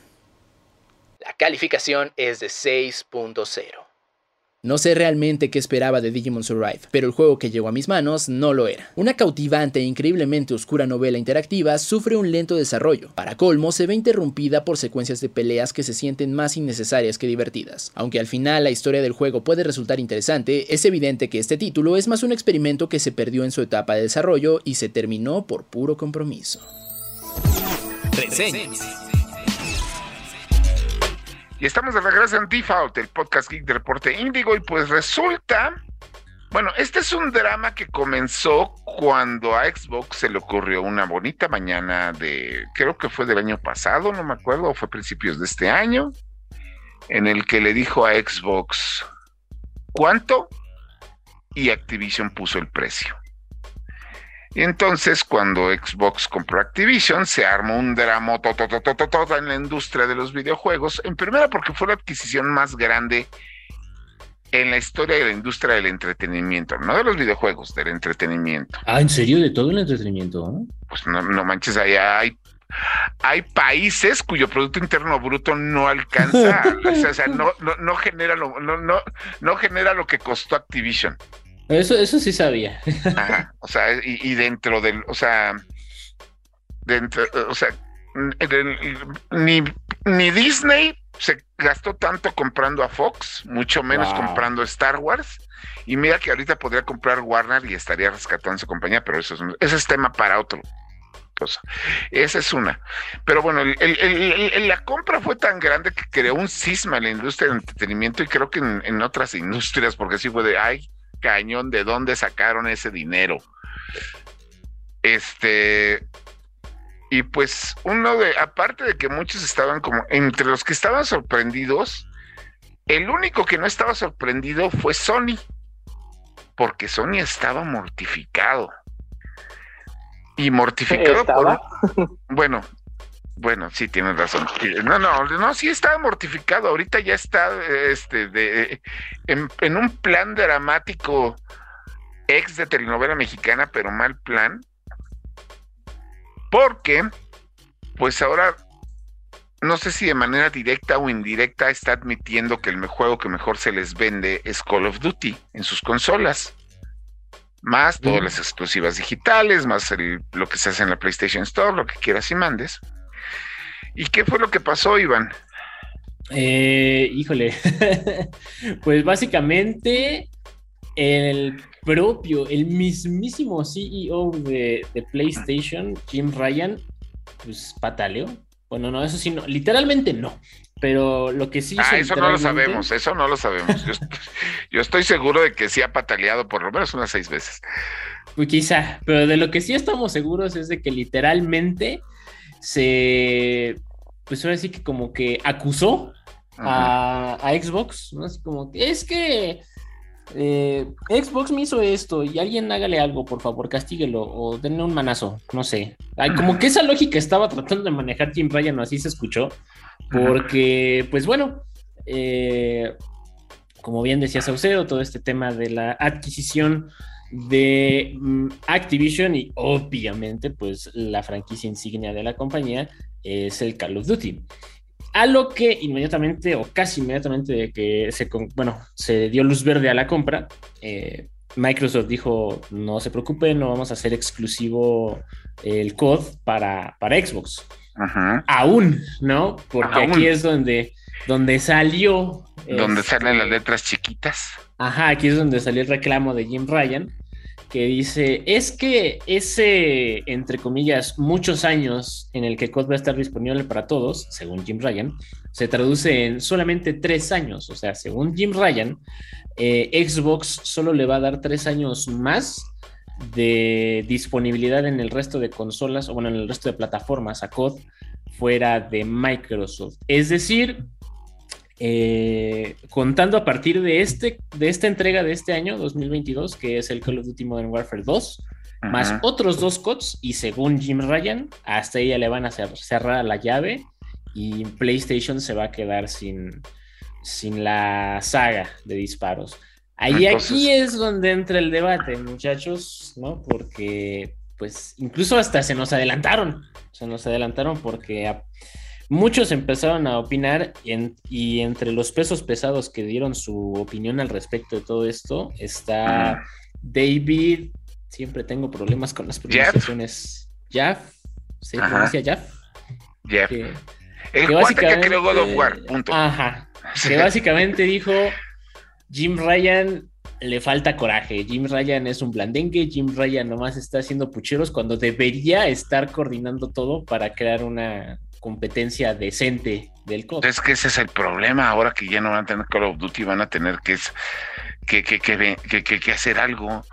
La calificación es de 6.0. No sé realmente qué esperaba de Digimon Survive, pero el juego que llegó a mis manos no lo era. Una cautivante e increíblemente oscura novela interactiva sufre un lento desarrollo. Para colmo, se ve interrumpida por secuencias de peleas que se sienten más innecesarias que divertidas. Aunque al final la historia del juego puede resultar interesante, es evidente que este título es más un experimento que se perdió en su etapa de desarrollo y se terminó por puro compromiso. Y estamos de regreso en Default, el podcast geek de Reporte Índigo, y pues resulta, bueno, este es un drama que comenzó cuando a Xbox se le ocurrió una bonita mañana de, creo que fue del año pasado, no me acuerdo, fue principios de este año, en el que le dijo a Xbox, ¿cuánto? Y Activision puso el precio. Y entonces, cuando Xbox compró Activision, se armó un drama en la industria de los videojuegos. En primera, porque fue la adquisición más grande en la historia de la industria del entretenimiento, no de los videojuegos, del entretenimiento. Ah, ¿en serio? ¿De todo el entretenimiento? Pues no, no manches, allá hay hay países cuyo Producto Interno Bruto no alcanza, o sea, no, no, genera lo, no, no, no genera lo que costó Activision. Eso, eso sí sabía. Ajá, o sea, y, dentro del, o sea, dentro, o sea, ni, ni Disney se gastó tanto comprando a Fox, mucho menos comprando Star Wars. Y mira que ahorita podría comprar Warner y estaría rescatando su compañía, pero eso es, ese es tema para otro. Cosa. Esa es una. Pero bueno, la compra fue tan grande que creó un cisma en la industria del entretenimiento y creo que en, en otras industrias, porque sí fue de, ay, cañón de dónde sacaron ese dinero. Este, y pues uno de, aparte de que muchos estaban como, entre los que estaban sorprendidos, el único que no estaba sorprendido fue Sony, porque Sony estaba mortificado. Y mortificado por... Bueno, bueno, sí, tienes razón. No, no, no, sí está mortificado. Ahorita ya está este, de, en, un plan dramático ex de telenovela mexicana, pero mal plan. Porque, pues ahora, no sé si de manera directa o indirecta está admitiendo que el juego que mejor se les vende es Call of Duty en sus consolas. Más todas las exclusivas digitales, más lo que se hace en la PlayStation Store, lo que quieras y mandes. ¿Y qué fue lo que pasó, Iván? Eh, híjole, pues básicamente el propio, el mismísimo CEO de, PlayStation, Jim Ryan, pues pataleó. Bueno, no, eso sí, no, literalmente no. Pero lo que sí. Ah, eso no lo sabemos, eso no lo sabemos. Yo, estoy seguro de que sí ha pataleado por lo menos unas seis veces. Pues quizá, pero de lo que sí estamos seguros es de que literalmente se pues ahora sí que como que acusó a, Xbox, ¿no? Así como que es que eh, Xbox me hizo esto y alguien hágale algo, por favor, castíguelo o denle un manazo, no sé. Ay, como que esa lógica estaba tratando de manejar Jim Ryan, así se escuchó, porque, pues bueno, eh, como bien decía Saucedo, todo este tema de la adquisición de mm, Activision y obviamente pues la franquicia insignia de la compañía es el Call of Duty. A lo que inmediatamente o casi inmediatamente de que se, bueno, se dio luz verde a la compra, eh, Microsoft dijo no se preocupe, no vamos a hacer exclusivo el COD para, para Xbox. Aún, ¿no? Porque aquí es donde, donde salió. Donde salen las este, letras chiquitas. Ajá, aquí es donde salió el reclamo de Jim Ryan, que dice, es que ese, entre comillas, muchos años en el que COD va a estar disponible para todos, según Jim Ryan, se traduce en solamente tres años. O sea, según Jim Ryan, eh, Xbox solo le va a dar tres años más de disponibilidad en el resto de consolas, o bueno, en el resto de plataformas a COD fuera de Microsoft. Es decir, eh, contando a partir de, este, de esta entrega de este año, 2022, que es el Call of Duty Modern Warfare 2, más otros dos CODs, y según Jim Ryan, hasta ella le van a cerrar la llave y PlayStation se va a quedar sin, sin la saga de disparos. Ahí aquí es donde entra el debate, muchachos, ¿no? Porque, pues, incluso hasta se nos adelantaron, se nos adelantaron porque Muchos empezaron a opinar y, entre los pesos pesados que dieron su opinión al respecto de todo esto está David. Siempre tengo problemas con las pronunciaciones. Jeff. ¿Se pronuncia Jeff? Jeff. Que, El que, básicamente, que creó God of War. Punto. Ajá. Que básicamente dijo Jim Ryan le falta coraje. Jim Ryan es un blandengue. Jim Ryan nomás está haciendo pucheros cuando debería estar coordinando todo para crear una, competencia decente del COD. Es que ese es el problema, ahora que ya no van a tener Call of Duty, van a tener que, que, que, que, hacer algo.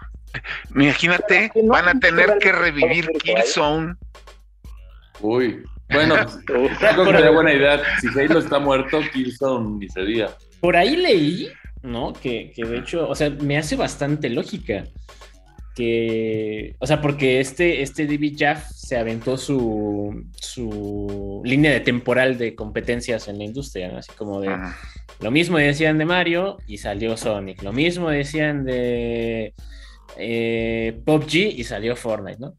Imagínate, van a tener que revivir Killzone. Uy, bueno, creo que sería buena idea. Si Halo está muerto, Killzone ni sería. Por ahí leí, ¿no? Que, que de hecho, o sea, me hace bastante lógica que, o sea, porque este, este David Jaff se aventó su, su línea de temporal de competencias en la industria, ¿no? Así como de, lo mismo decían de Mario y salió Sonic, lo mismo decían de eh, PUBG y salió Fortnite, ¿no?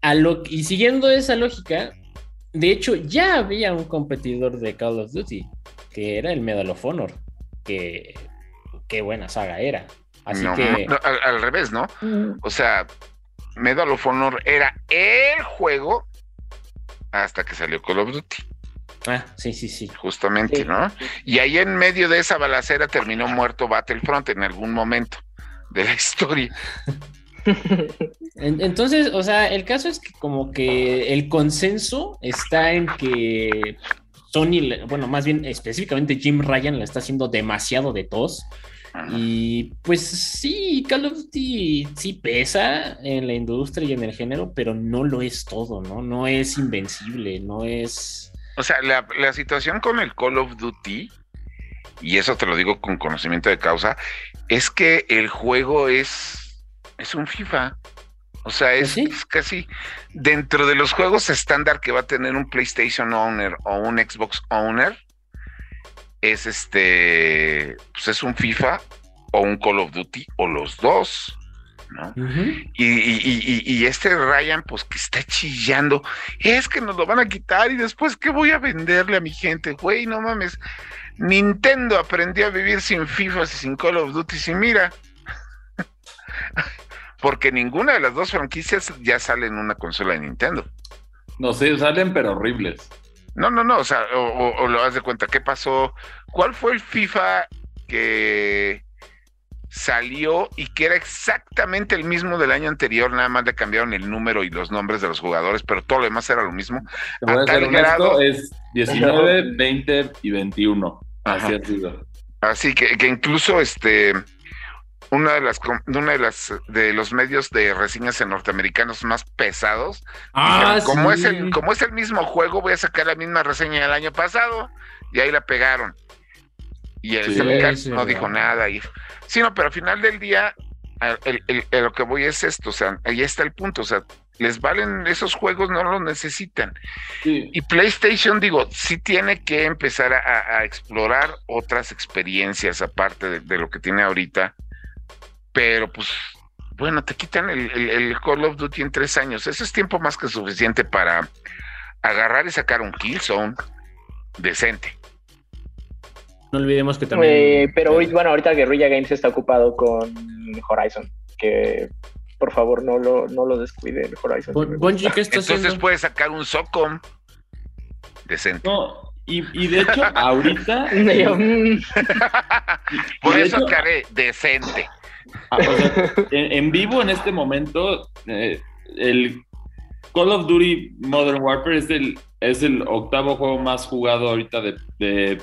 A lo, y siguiendo esa lógica, de hecho ya había un competidor de Call of Duty, que era el Medal of Honor, que qué buena saga era. Así que. al, revés, ¿no? O sea, Medal of Honor era el juego hasta que salió Call of Duty. Ah, sí, sí, sí. Justamente, ¿no? Y ahí en medio de esa balacera terminó muerto Battlefront en algún momento de la historia. Entonces, o sea, el caso es que como que el consenso está en que Sony, bueno, más bien específicamente Jim Ryan le está haciendo demasiado de tos y pues sí, Call of Duty sí pesa en la industria y en el género, pero no lo es todo, ¿no? No es invencible, no es... O sea, la, la situación con el Call of Duty, y eso te lo digo con conocimiento de causa, es que el juego es, es un FIFA. O sea, es, es, casi dentro de los juegos estándar que va a tener un PlayStation Owner o un Xbox Owner, es este, pues es un FIFA o un Call of Duty o los dos. ¿no? y, este Ryan, pues que está chillando, es que nos lo van a quitar y después, ¿qué voy a venderle a mi gente? Güey, no mames. Nintendo aprendió a vivir sin FIFA y sin Call of Duty, y mira. Porque ninguna de las dos franquicias ya sale en una consola de Nintendo. No sé, salen pero horribles. No, no, no, o sea, o, lo das de cuenta, ¿qué pasó? ¿Cuál fue el FIFA que salió y que era exactamente el mismo del año anterior, nada más le cambiaron el número y los nombres de los jugadores, pero todo lo demás era lo mismo. A tal grado... es 19, 20 y 21. Así ha sido. Así que, que incluso este una de las una de las de los medios de reseñas en norteamericanos más pesados. Ah, como es el como es el mismo juego, voy a sacar la misma reseña del año pasado y ahí la pegaron. Y el sí, no dijo nada. Y, sí, no, pero al final del día, lo que voy es esto, o sea, ahí está el punto, o sea, les valen esos juegos, no los necesitan. Y PlayStation, digo, sí tiene que empezar a, explorar otras experiencias aparte de, lo que tiene ahorita, pero pues, bueno, te quitan el, el, Call of Duty en tres años. Eso es tiempo más que suficiente para agarrar y sacar un Killzone decente. No olvidemos que también. Eh, pero hoy, bueno, ahorita Guerrilla Games está ocupado con Horizon, que por favor no lo, no lo descuide el Horizon. Entonces puede sacar un Socom decente. No, y, de hecho, ahorita. por eso sacaré decente. Ah, en, vivo en este momento, eh, el Call of Duty Modern Warfare es el, es el octavo juego más jugado ahorita de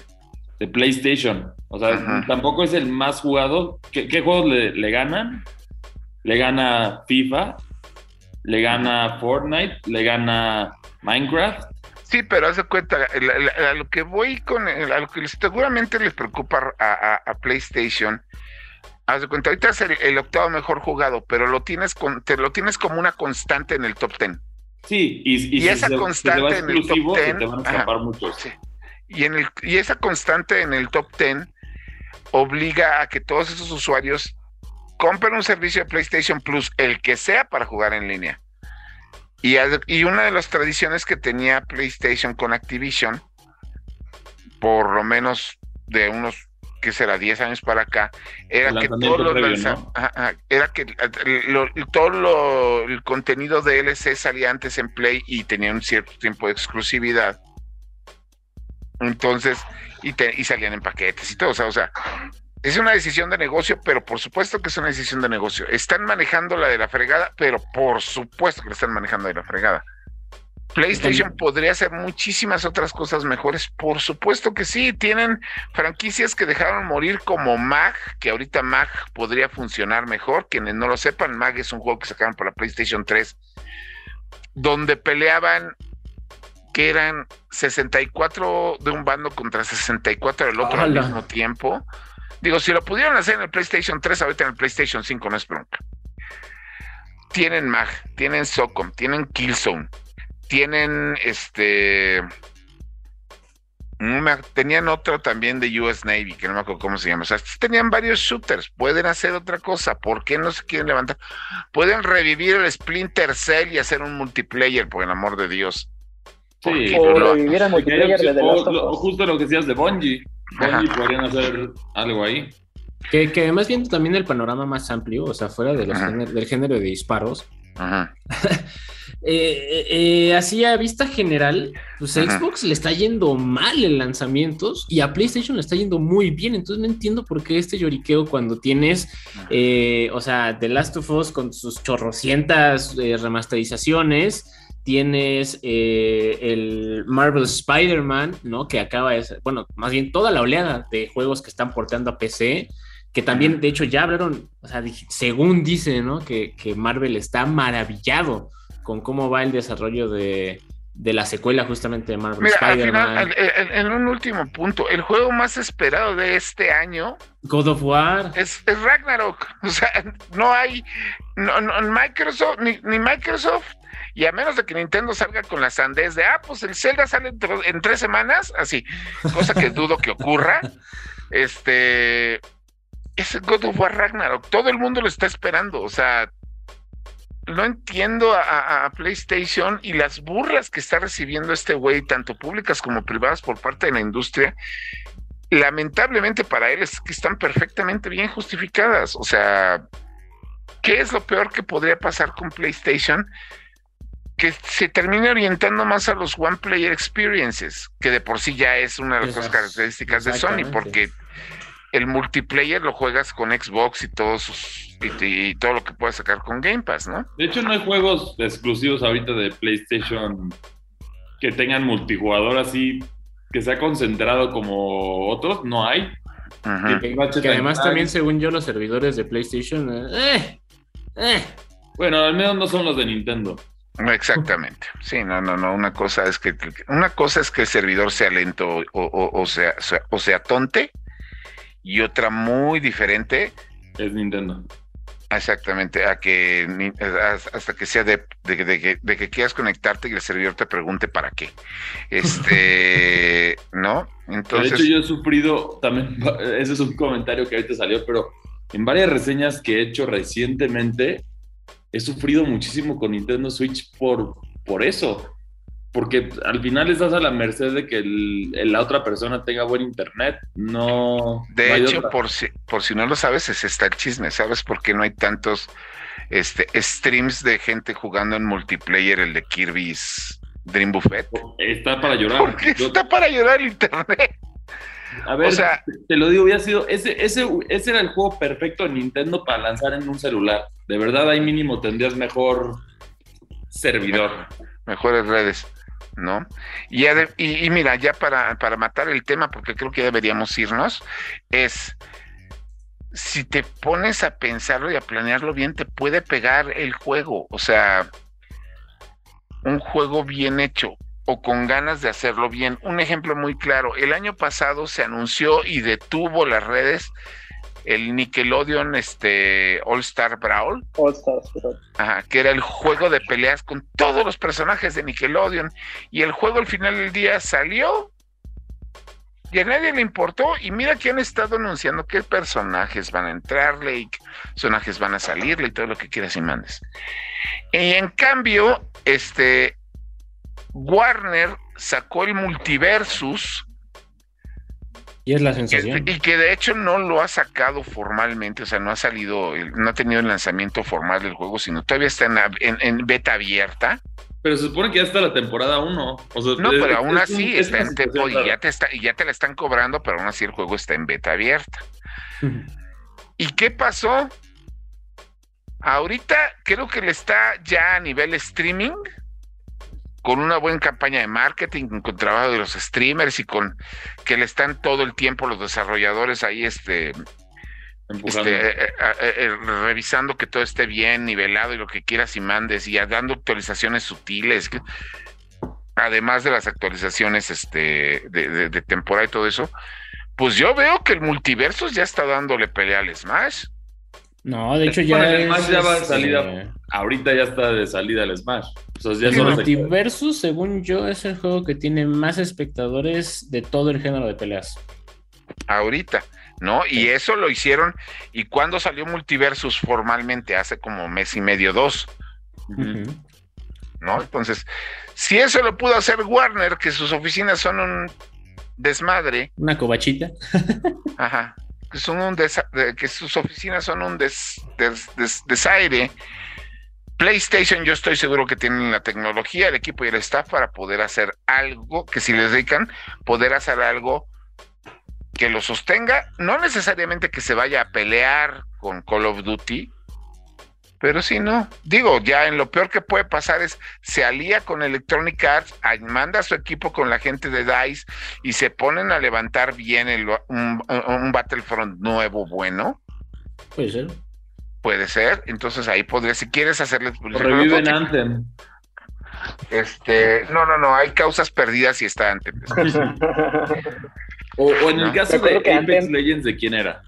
de PlayStation. O sea, tampoco es el más jugado. ¿Qué, juegos le, ganan? Le gana FIFA, le gana Fortnite, le gana Minecraft. Sí, pero haz de cuenta, a lo que voy con, a lo que seguramente les preocupa a, PlayStation, haz de cuenta, ahorita es el, octavo mejor jugado, pero lo tienes, con, te lo tienes como una constante en el top ten. Sí, y, esa constante en el top ten. te van a escapar muchos. Sí. Y, en el, y esa constante en el top 10 obliga a que todos esos usuarios compren un servicio de PlayStation Plus, el que sea para jugar en línea. Y, y una de las tradiciones que tenía PlayStation con Activision, por lo menos de unos que será 10 años para acá, era que todo era que todo el contenido de LC salía antes en Play y tenía un cierto tiempo de exclusividad. Entonces, y, y salían en paquetes y todo, o sea, es una decisión de negocio, pero por supuesto que es una decisión de negocio. Están manejando la de la fregada, pero por supuesto que la están manejando de la fregada. PlayStation podría hacer muchísimas otras cosas mejores, por supuesto que sí. Tienen franquicias que dejaron morir como MAG, que ahorita MAG podría funcionar mejor. Quienes no lo sepan, MAG es un juego que sacaron para PlayStation 3, donde peleaban que eran 64 de un bando contra 64 del otro al mismo tiempo. Digo, si lo pudieron hacer en el PlayStation 3, ahorita en el PlayStation 5 no es bronca. Tienen MAG, tienen SOCOM, tienen Killzone, tienen este. Tenían otro también de US Navy, que no me acuerdo cómo se llama. O sea, tenían varios shooters. Pueden hacer otra cosa. ¿Por qué no se quieren levantar? Pueden revivir el Splinter Cell y hacer un multiplayer, por el amor de Dios. Sí, o multiplayer de Justo lo que decías de Bungie. Bungie podrían hacer algo ahí. Que, que además viendo también el panorama más amplio, o sea, fuera de los del género de disparos, Ajá. Eh, eh, así a vista general, pues a Xbox le está yendo mal en lanzamientos y a PlayStation le está yendo muy bien. Entonces no entiendo por qué este lloriqueo cuando tienes, eh, o sea, The Last of Us con sus chorrocientas remasterizaciones tienes eh, el Marvel Spider-Man, ¿no? Que acaba de ser, bueno, más bien toda la oleada de juegos que están porteando a PC, que también, de hecho, ya hablaron, o sea, según dice, ¿no? Que, Marvel está maravillado con cómo va el desarrollo de, la secuela justamente de Marvel Spider-Man. En un último punto, el juego más esperado de este año. God of War. Es, Ragnarok. O sea, no hay. No, Microsoft, ni, ni Microsoft y a menos de que Nintendo salga con la sandez de, ah, pues el Zelda sale en, tres semanas, así, cosa que dudo que ocurra, este, es God of War Ragnarok, todo el mundo lo está esperando, o sea, no entiendo a, PlayStation y las burlas que está recibiendo este güey, tanto públicas como privadas por parte de la industria, lamentablemente para él es que están perfectamente bien justificadas, o sea, ¿qué es lo peor que podría pasar con PlayStation? que se termine orientando más a los One Player Experiences, que de por sí ya es una de las características de Sony, porque el multiplayer lo juegas con Xbox y todos y, todo lo que puedes sacar con Game Pass, ¿no? De hecho, no hay juegos exclusivos ahorita de PlayStation que tengan multijugador así, que sea concentrado como otros, no hay. Que, además también, según yo, los servidores de PlayStation, eh, eh. Bueno, al menos no son los de Nintendo. Exactamente. Sí, no, no, no. Una cosa es que una cosa es que el servidor sea lento o, sea, o sea tonte, y otra muy diferente. Es Nintendo. Exactamente, a que hasta que sea de, que, quieras conectarte y el servidor te pregunte para qué. Este, ¿no? Entonces. De hecho, yo he sufrido también, ese es un comentario que ahorita salió, pero en varias reseñas que he hecho recientemente, he sufrido muchísimo con Nintendo Switch por, por eso porque al final estás a la merced de que la otra persona tenga buen internet, no... De hecho, por si, por si no lo sabes, es está el chisme, ¿sabes por qué no hay tantos este, streams de gente jugando en multiplayer el de Kirby's Dream Buffet? Está para llorar. Porque está para llorar el internet. A ver, o sea, te lo digo, había sido, ese, ese, ese era el juego perfecto de Nintendo para lanzar en un celular. De verdad, ahí mínimo tendrías mejor servidor. Mejores redes. ¿No? Y, y, mira, ya para, para, matar el tema, porque creo que deberíamos irnos, es, si te pones a pensarlo y a planearlo bien, te puede pegar el juego, o sea, un juego bien hecho o con ganas de hacerlo bien. Un ejemplo muy claro, el año pasado se anunció y detuvo las redes el Nickelodeon este All Star Brawl. All Star Brawl. Ajá, que era el juego de peleas con todos los personajes de Nickelodeon. Y el juego al final del día salió y a nadie le importó. Y mira que han estado anunciando qué personajes van a entrarle y qué personajes van a salirle y todo lo que quieras y mandes. Y en cambio, este Warner sacó el Multiversus y es la sensación. Y que de hecho no lo ha sacado formalmente, o sea, no ha salido, no ha tenido el lanzamiento formal del juego, sino todavía está en, beta abierta. Pero se supone que ya está la temporada 1. no, pero aún así está en y ya, te está, y ya te la están cobrando, pero aún así el juego está en beta abierta. ¿Y qué pasó? Ahorita creo que le está ya a nivel streaming con una buena campaña de marketing, con trabajo de los streamers y con que le están todo el tiempo los desarrolladores ahí este, este eh, eh, eh, revisando que todo esté bien nivelado y lo que quieras y mandes y dando actualizaciones sutiles además de las actualizaciones este de, de, temporada y todo eso pues yo veo que el multiverso ya está dándole pelea al Smash no, de hecho ya, es, ya va de salida. Ahorita ya está de salida el Smash. O sea, Multiversus, según yo, es el juego que tiene más espectadores de todo el género de peleas. Ahorita, ¿no? Y eso lo hicieron. ¿Y cuando salió Multiversus formalmente? Hace como mes y medio, dos. ¿No? Entonces, si eso lo pudo hacer Warner, que sus oficinas son un desmadre. Una cobachita. Ajá que, son un que sus oficinas son un des, desaire. PlayStation, yo estoy seguro que tienen la tecnología, el equipo y el staff para poder hacer algo que si les dedican, poder hacer algo que lo sostenga, no necesariamente que se vaya a pelear con Call of Duty, pero sí, no. Digo, ya en lo peor que puede pasar es se alía con Electronic Arts, manda a su equipo con la gente de DICE y se ponen a levantar bien el, un, Battlefront nuevo, bueno. Puede ser. Puede ser. Entonces ahí podría, si quieres hacerles. Reviven Anthem. Este, no, no, no, hay causas perdidas y está Anthem. o, en el caso de Apex Legends, ¿de quién era?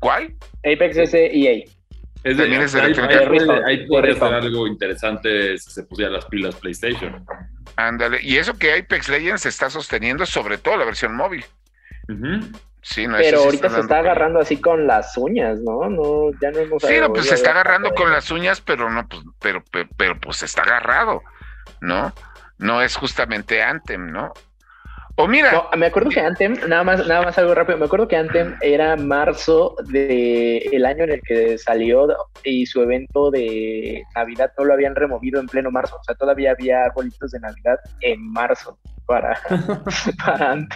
¿Cuál? Apex es EA. Es de, ahí, podría ser algo interesante si se pusiera las pilas PlayStation. Ándale, y eso que Apex Legends se está sosteniendo, sobre todo la versión móvil. Sí, no, Pero ahorita se está agarrando así con las uñas, ¿no? No, ya no hemos Sí, no, pues se está agarrando con las uñas, pero no, pues, pero, pero, pero pues está agarrado, ¿no? No es justamente Anthem, ¿no? O mira. me acuerdo que Anthem, nada más, nada más algo rápido, me acuerdo que Anthem era marzo del el año en el que salió y su evento de Navidad no lo habían removido en pleno marzo. O sea, todavía había arbolitos de Navidad en marzo para, para.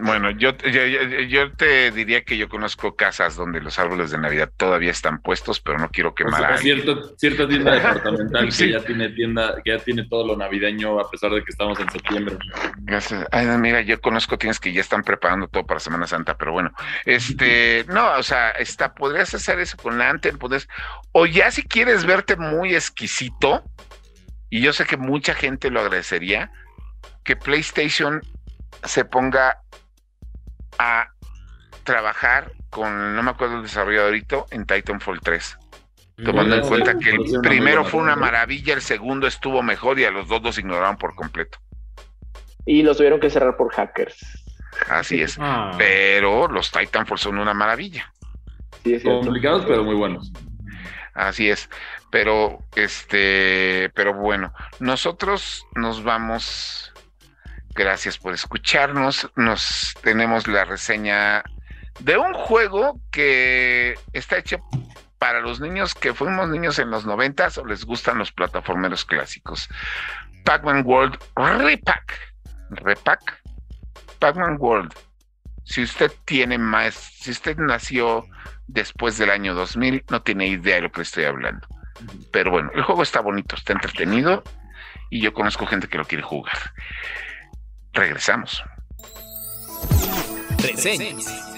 Bueno, yo, yo, te diría que yo conozco casas donde los árboles de Navidad todavía están puestos, pero no quiero quemar a cierto, cierta tienda departamental que ya tiene tienda, que ya tiene todo lo navideño a pesar de que estamos en septiembre. Gracias. Ay, mira, yo conozco tiendas que ya están preparando todo para Semana Santa, pero bueno, este, no, o sea, está, podrías hacer eso con la Anthem, puedes, o ya si quieres verte muy exquisito, y yo sé que mucha gente lo agradecería, que PlayStation se ponga a trabajar con, no me acuerdo el desarrolladorito, en Titanfall 3. Tomando en cuenta que el primero fue una maravilla, el segundo estuvo mejor y a los dos los ignoraron por completo. Y los tuvieron que cerrar por hackers. Así es. Ah. Pero los Titanfall son una maravilla. Complicados, pero muy buenos. Así es. Pero, este, pero bueno, nosotros nos vamos. Gracias por escucharnos. Nos tenemos la reseña de un juego que está hecho para los niños que fuimos niños en los noventas o les gustan los plataformeros clásicos. Pac-Man World Repack. Repack. Pac-Man World. Si usted tiene más, si usted nació después del año 2000, no tiene idea de lo que estoy hablando. Pero bueno, el juego está bonito, está entretenido y yo conozco gente que lo quiere jugar. Regresamos. Reseñas.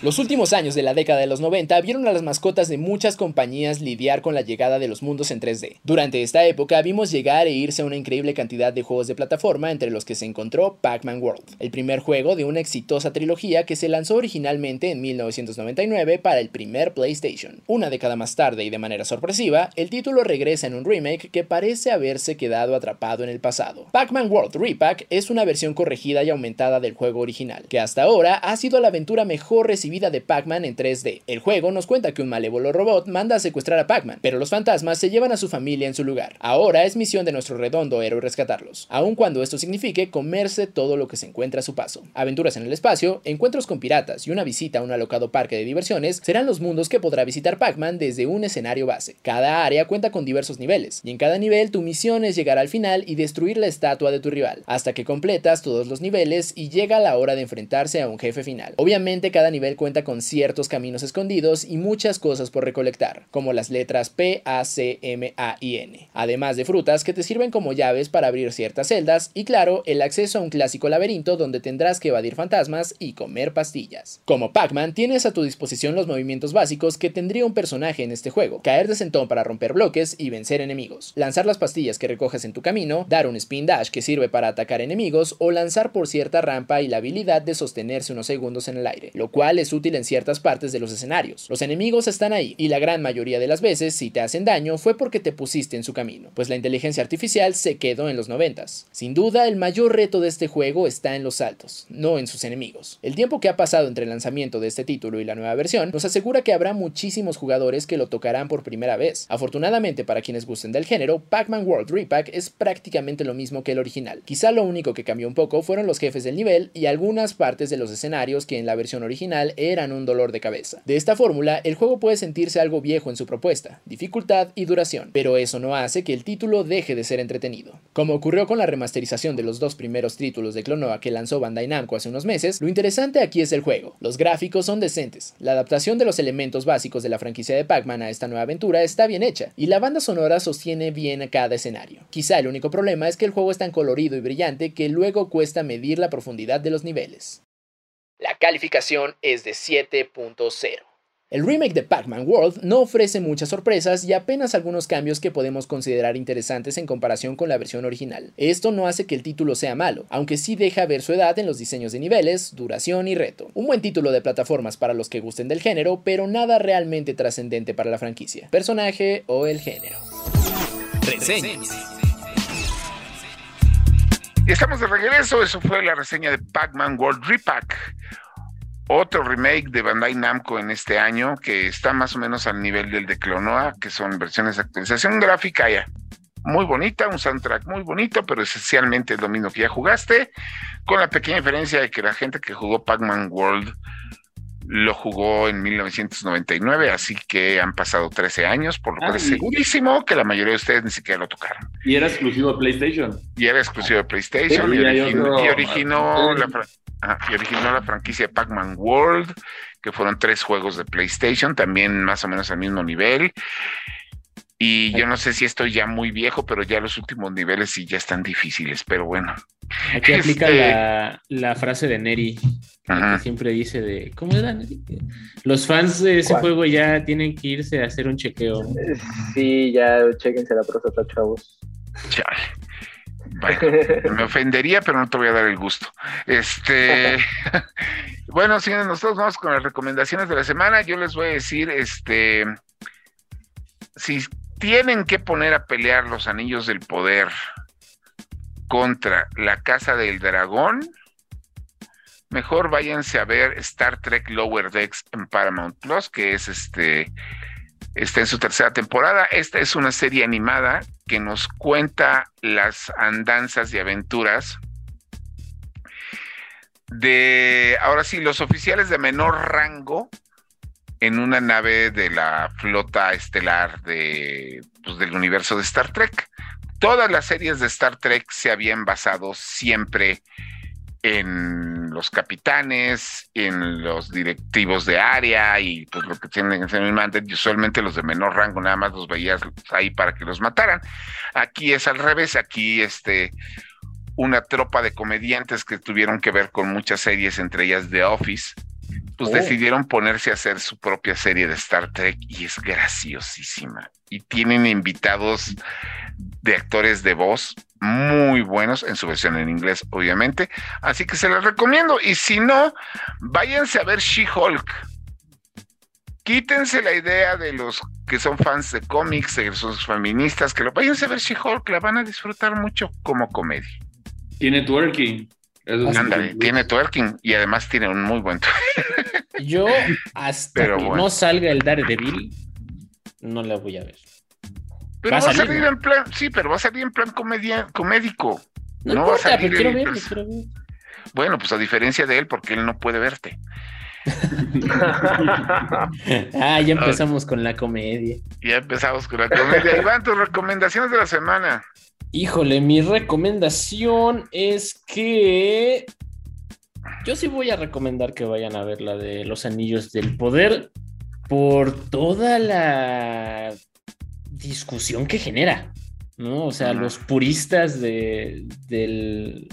Los últimos años de la década de los 90 vieron a las mascotas de muchas compañías lidiar con la llegada de los mundos en 3D. Durante esta época vimos llegar e irse una increíble cantidad de juegos de plataforma entre los que se encontró Pac-Man World, el primer juego de una exitosa trilogía que se lanzó originalmente en 1999 para el primer PlayStation. Una década más tarde y de manera sorpresiva, el título regresa en un remake que parece haberse quedado atrapado en el pasado. Pac-Man World Repack es una versión corregida y aumentada del juego original, que hasta ahora ha sido la aventura mejor recibida vida de Pac-Man en 3D. El juego nos cuenta que un malévolo robot manda a secuestrar a Pac-Man, pero los fantasmas se llevan a su familia en su lugar. Ahora es misión de nuestro redondo héroe rescatarlos, aun cuando esto signifique comerse todo lo que se encuentra a su paso. Aventuras en el espacio, encuentros con piratas y una visita a un alocado parque de diversiones serán los mundos que podrá visitar Pac-Man desde un escenario base. Cada área cuenta con diversos niveles, y en cada nivel tu misión es llegar al final y destruir la estatua de tu rival, hasta que completas todos los niveles y llega la hora de enfrentarse a un jefe final. Obviamente cada nivel cuenta con ciertos caminos escondidos y muchas cosas por recolectar, como las letras P, A, C, M, A y N, además de frutas que te sirven como llaves para abrir ciertas celdas y claro, el acceso a un clásico laberinto donde tendrás que evadir fantasmas y comer pastillas. Como Pac-Man, tienes a tu disposición los movimientos básicos que tendría un personaje en este juego, caer de sentón para romper bloques y vencer enemigos, lanzar las pastillas que recoges en tu camino, dar un spin dash que sirve para atacar enemigos o lanzar por cierta rampa y la habilidad de sostenerse unos segundos en el aire, lo cual es útil en ciertas partes de los escenarios. Los enemigos están ahí, y la gran mayoría de las veces, si te hacen daño, fue porque te pusiste en su camino, pues la inteligencia artificial se quedó en los noventas. Sin duda, el mayor reto de este juego está en los saltos, no en sus enemigos. El tiempo que ha pasado entre el lanzamiento de este título y la nueva versión nos asegura que habrá muchísimos jugadores que lo tocarán por primera vez. Afortunadamente para quienes gusten del género, Pac-Man World Repack es prácticamente lo mismo que el original. Quizá lo único que cambió un poco fueron los jefes del nivel y algunas partes de los escenarios que en la versión original eran un dolor de cabeza. De esta fórmula, el juego puede sentirse algo viejo en su propuesta, dificultad y duración, pero eso no hace que el título deje de ser entretenido. Como ocurrió con la remasterización de los dos primeros títulos de Clonoa que lanzó Bandai Namco hace unos meses, lo interesante aquí es el juego. Los gráficos son decentes, la adaptación de los elementos básicos de la franquicia de Pac-Man a esta nueva aventura está bien hecha, y la banda sonora sostiene bien a cada escenario. Quizá el único problema es que el juego es tan colorido y brillante que luego cuesta medir la profundidad de los niveles. La calificación es de 7.0. El remake de Pac-Man World no ofrece muchas sorpresas y apenas algunos cambios que podemos considerar interesantes en comparación con la versión original. Esto no hace que el título sea malo, aunque sí deja ver su edad en los diseños de niveles, duración y reto. Un buen título de plataformas para los que gusten del género, pero nada realmente trascendente para la franquicia, personaje o el género. Reseñas. Estamos de regreso, eso fue la reseña de Pac-Man World Repack. Otro remake de Bandai Namco en este año que está más o menos al nivel del de Clonoa, que son versiones de actualización gráfica ya muy bonita, un soundtrack muy bonito, pero esencialmente es lo mismo que ya jugaste, con la pequeña diferencia de que la gente que jugó Pac-Man World lo jugó en 1999, así que han pasado 13 años, por lo cual es segurísimo que la mayoría de ustedes ni siquiera lo tocaron. Y era exclusivo de PlayStation. Y era exclusivo de PlayStation y, originó, la, y originó la franquicia Pac-Man World, que fueron tres juegos de PlayStation, también más o menos al mismo nivel. Y yo no sé si estoy ya muy viejo, pero ya los últimos niveles sí ya están difíciles, pero bueno. Aquí aplica este, la, frase de Neri, que siempre dice de, ¿cómo era Neri? Los fans de ese juego ya tienen que irse a hacer un chequeo. Sí, ya chequense la próstata, chavos. Chale. me ofendería, pero no te voy a dar el gusto. Este, bueno, si nosotros vamos con las recomendaciones de la semana. Yo les voy a decir, este, si tienen que poner a pelear los anillos del poder contra la Casa del Dragón, mejor váyanse a ver Star Trek Lower Decks en Paramount Plus, que es este está en su tercera temporada. Esta es una serie animada que nos cuenta las andanzas y aventuras de, ahora sí, los oficiales de menor rango en una nave de la flota estelar de, pues, del universo de Star Trek. Todas las series de Star Trek se habían basado siempre en los capitanes, en los directivos de área y pues lo que tienen que ser y usualmente los de menor rango nada más los veías ahí para que los mataran. Aquí es al revés, aquí este una tropa de comediantes que tuvieron que ver con muchas series, entre ellas The Office, pues oh. decidieron ponerse a hacer su propia serie de Star Trek y es graciosísima. Y tienen invitados de actores de voz muy buenos en su versión en inglés, obviamente. Así que se les recomiendo. Y si no, váyanse a ver She-Hulk. Quítense la idea de los que son fans de cómics, de sus feministas, que lo váyanse a ver She-Hulk, la van a disfrutar mucho como comedia. Tiene twerking. tiene twerking y además tiene un muy buen Yo, hasta que no salga el Daredevil, no la voy a ver. Pero va, a salir, en plan, sí, pero va a salir en plan comedia, comédico. No, va a salir quiero ver, quiero ver. Bueno, pues a diferencia de él, porque él no puede verte. ah, ya empezamos con la comedia. Ya empezamos con la comedia. Iván, tus recomendaciones de la semana. Híjole, mi recomendación es que yo sí voy a recomendar que vayan a ver la de Los Anillos del Poder por toda la discusión que genera, ¿no? O sea, los puristas de,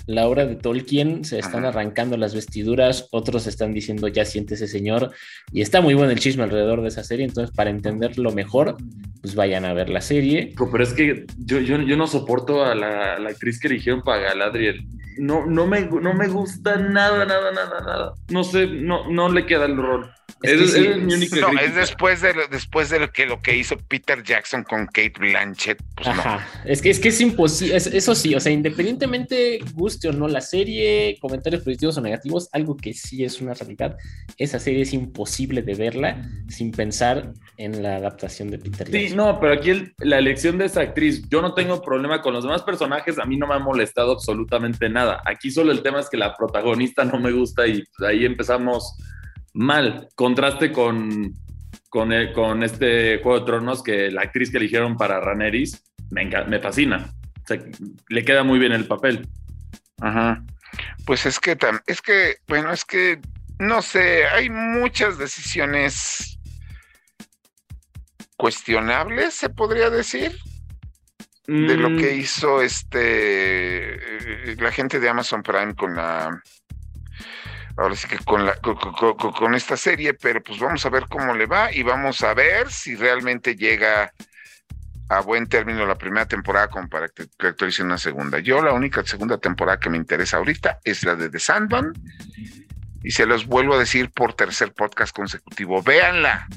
la obra de Tolkien se están arrancando las vestiduras, otros están diciendo ya siente ese señor, y está muy bueno el chisme alrededor de esa serie, entonces para entenderlo mejor, pues vayan a ver la serie. Pero es que yo, yo, no soporto a la, actriz que eligieron para Galadriel. No, no, me, no me gusta nada, nada, nada, nada. No sé, no, no le queda el rol. Es, no, es después de lo, después de lo que lo que hizo Peter Jackson con Kate Blanchett. Pues Ajá. Es que es que es imposible. eso sí, o sea, independientemente guste o no la serie, comentarios positivos o negativos, algo que sí es una realidad. Esa serie es imposible de verla sin pensar en la adaptación de Peter Jackson. Sí, no, pero aquí la elección de esa actriz, yo no tengo problema con los demás personajes, a mí no me ha molestado absolutamente nada. Aquí solo el tema es que la protagonista no me gusta y pues, ahí empezamos mal. Contraste con, con, con, este Juego de Tronos que la actriz que eligieron para Raneris me, me fascina. le queda muy bien el papel. Ajá. Pues es que, es que, bueno, es que, no sé, hay muchas decisiones cuestionables, se podría decir, de lo que mm. hizo este eh, la gente de Amazon Prime con la ahora sí que con, la, con, esta serie, pero pues vamos a ver cómo le va y vamos a ver si realmente llega a buen término la primera temporada como para que, actualice una segunda. Yo la única segunda temporada que me interesa ahorita es la de The Sandman y se los vuelvo a decir por tercer podcast consecutivo, véanla.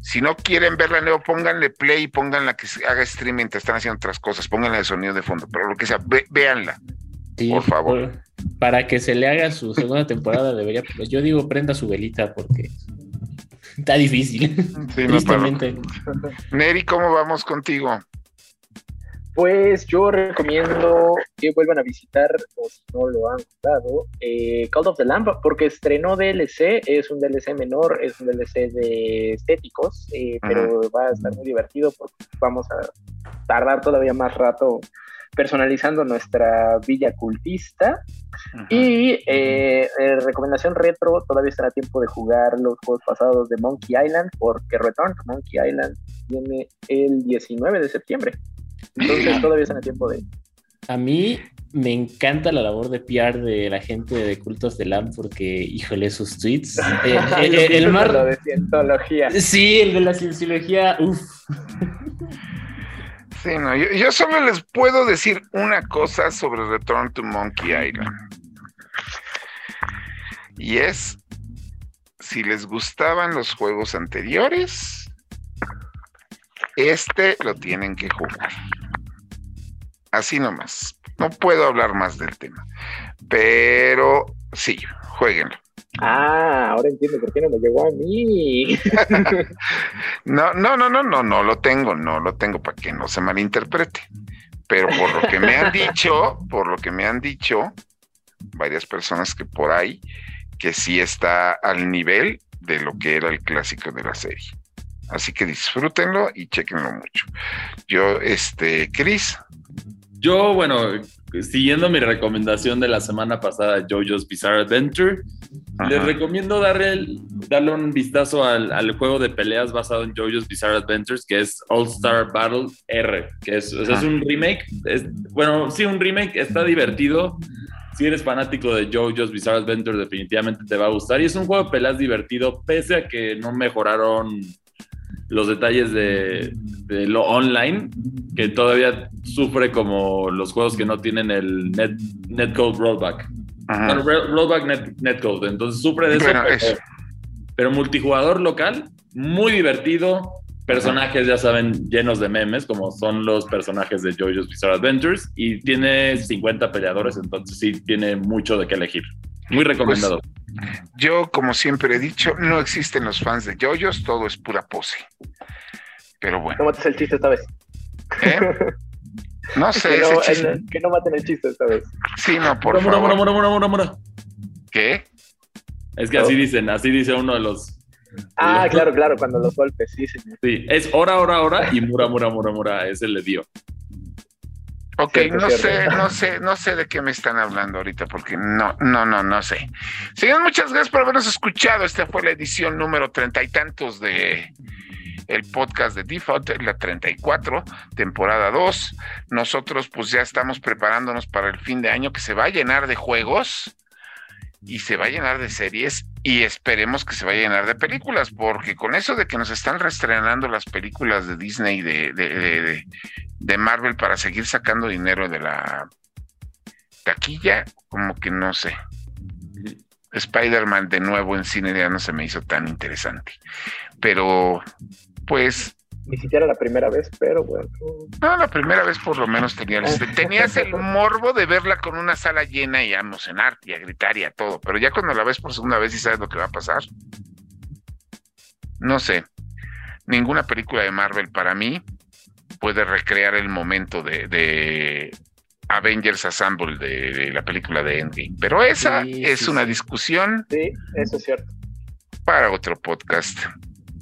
Si no quieren verla, Leo, pónganle play y pónganla que haga streaming, te están haciendo otras cosas, pónganla de sonido de fondo, pero lo que sea, véanla por favor. para que se le haga su segunda temporada, debería, pues yo digo, prenda su velita porque está difícil. Sí, tristemente. Neri, ¿cómo vamos contigo? Pues yo recomiendo que vuelvan a visitar, o si no lo han jugado, eh, Call of the Lamp, porque estrenó DLC, es un DLC menor, es un DLC de estéticos, eh, pero va a estar muy divertido porque vamos a tardar todavía más rato personalizando nuestra villa cultista. Y eh, eh, recomendación retro, todavía estará tiempo de jugar los juegos pasados de Monkey Island, porque Return to Monkey Island viene el 19 de septiembre. Entonces todavía a tiempo de... A mí me encanta la labor de PR de la gente de Cultos de LAM porque, híjole, sus tweets. Eh, el, mar... de cientología. Sí, el de la cienciología, uff. Sí, no, yo, solo les puedo decir una cosa sobre Return to Monkey Island. Y es, si les gustaban los juegos anteriores, este lo tienen que jugar. Así nomás. No puedo hablar más del tema. Pero sí, jueguenlo. Ah, ahora entiendo por qué no me llegó a mí. no, no, no, no, no, no lo tengo, no lo tengo para que no se malinterprete. Pero por lo que me han dicho, por lo que me han dicho, varias personas que por ahí, que sí está al nivel de lo que era el clásico de la serie. Así que disfrútenlo y chequenlo mucho. Yo, este, Chris. Yo, bueno, siguiendo mi recomendación de la semana pasada, JoJo's Bizarre Adventure, les recomiendo darle, darle un vistazo al, juego de peleas basado en JoJo's Bizarre Adventures, que es All Star Battle R, que es, es un remake. bueno, sí, un remake, está divertido. Si eres fanático de JoJo's Bizarre Adventure, definitivamente te va a gustar. Y es un juego de peleas divertido, pese a que no mejoraron los detalles de, lo online, que todavía sufre como los juegos que no tienen el net, netcode rollback. rollback net, netcode, entonces sufre de eso, pero, multijugador local, muy divertido, personajes, ya saben, llenos de memes, como son los personajes de JoJo's Bizarre Adventures, y tiene 50 peleadores, entonces sí tiene mucho de qué elegir. Muy recomendado. Pues, yo, como siempre he dicho, no existen los fans de JoJo's, todo es pura pose. Pero bueno. No mates el chiste esta vez. ¿Eh? No sé. que, no, maten el chiste esta vez. Sí, no, por mura, favor. Mura, mura, mura, mura, ¿Qué? Es que así dicen, así dice uno de los. Ah, claro, claro, cuando los golpes, sí, señor. Sí, es hora, hora, hora y mura, mura, mura, mura, ese le dio. Ok, no sé, no sé, no sé de qué me están hablando ahorita, porque no, no, no, no sé. Señor, muchas gracias por habernos escuchado. Esta fue la edición número treinta y tantos de el podcast de Default, la 34, temporada 2. Nosotros pues ya estamos preparándonos para el fin de año que se va a llenar de juegos y se va a llenar de series y esperemos que se vaya a llenar de películas, porque con eso de que nos están reestrenando las películas de Disney, de, de, de, Marvel para seguir sacando dinero de la taquilla, como que no sé. Spider-Man de nuevo en cine ya no se me hizo tan interesante. Pero, pues, ni siquiera la primera vez, pero bueno. No, la primera vez por lo menos tenías, tenías el morbo de verla con una sala llena y a emocionarte y a gritar y a todo, pero ya cuando la ves por segunda vez y sabes lo que va a pasar, no sé, ninguna película de Marvel para mí puede recrear el momento de, Avengers Assemble de, la película de Endgame, pero esa es una discusión. Sí, eso es cierto. Para otro podcast.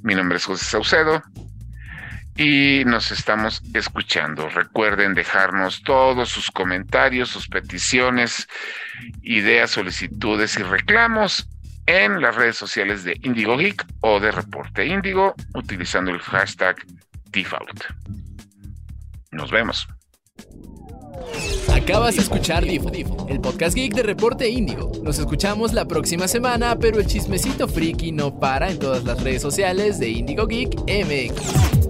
Mi nombre es José Saucedo y nos estamos escuchando. Recuerden dejarnos todos sus comentarios, sus peticiones, ideas, solicitudes y reclamos en las redes sociales de Indigo Geek o de Reporte Indigo utilizando el hashtag default. Nos vemos. Acabas de escuchar Default, el podcast geek de Reporte Índigo. Nos escuchamos la próxima semana, pero el chismecito friki no para en todas las redes sociales de Indigo Geek MX.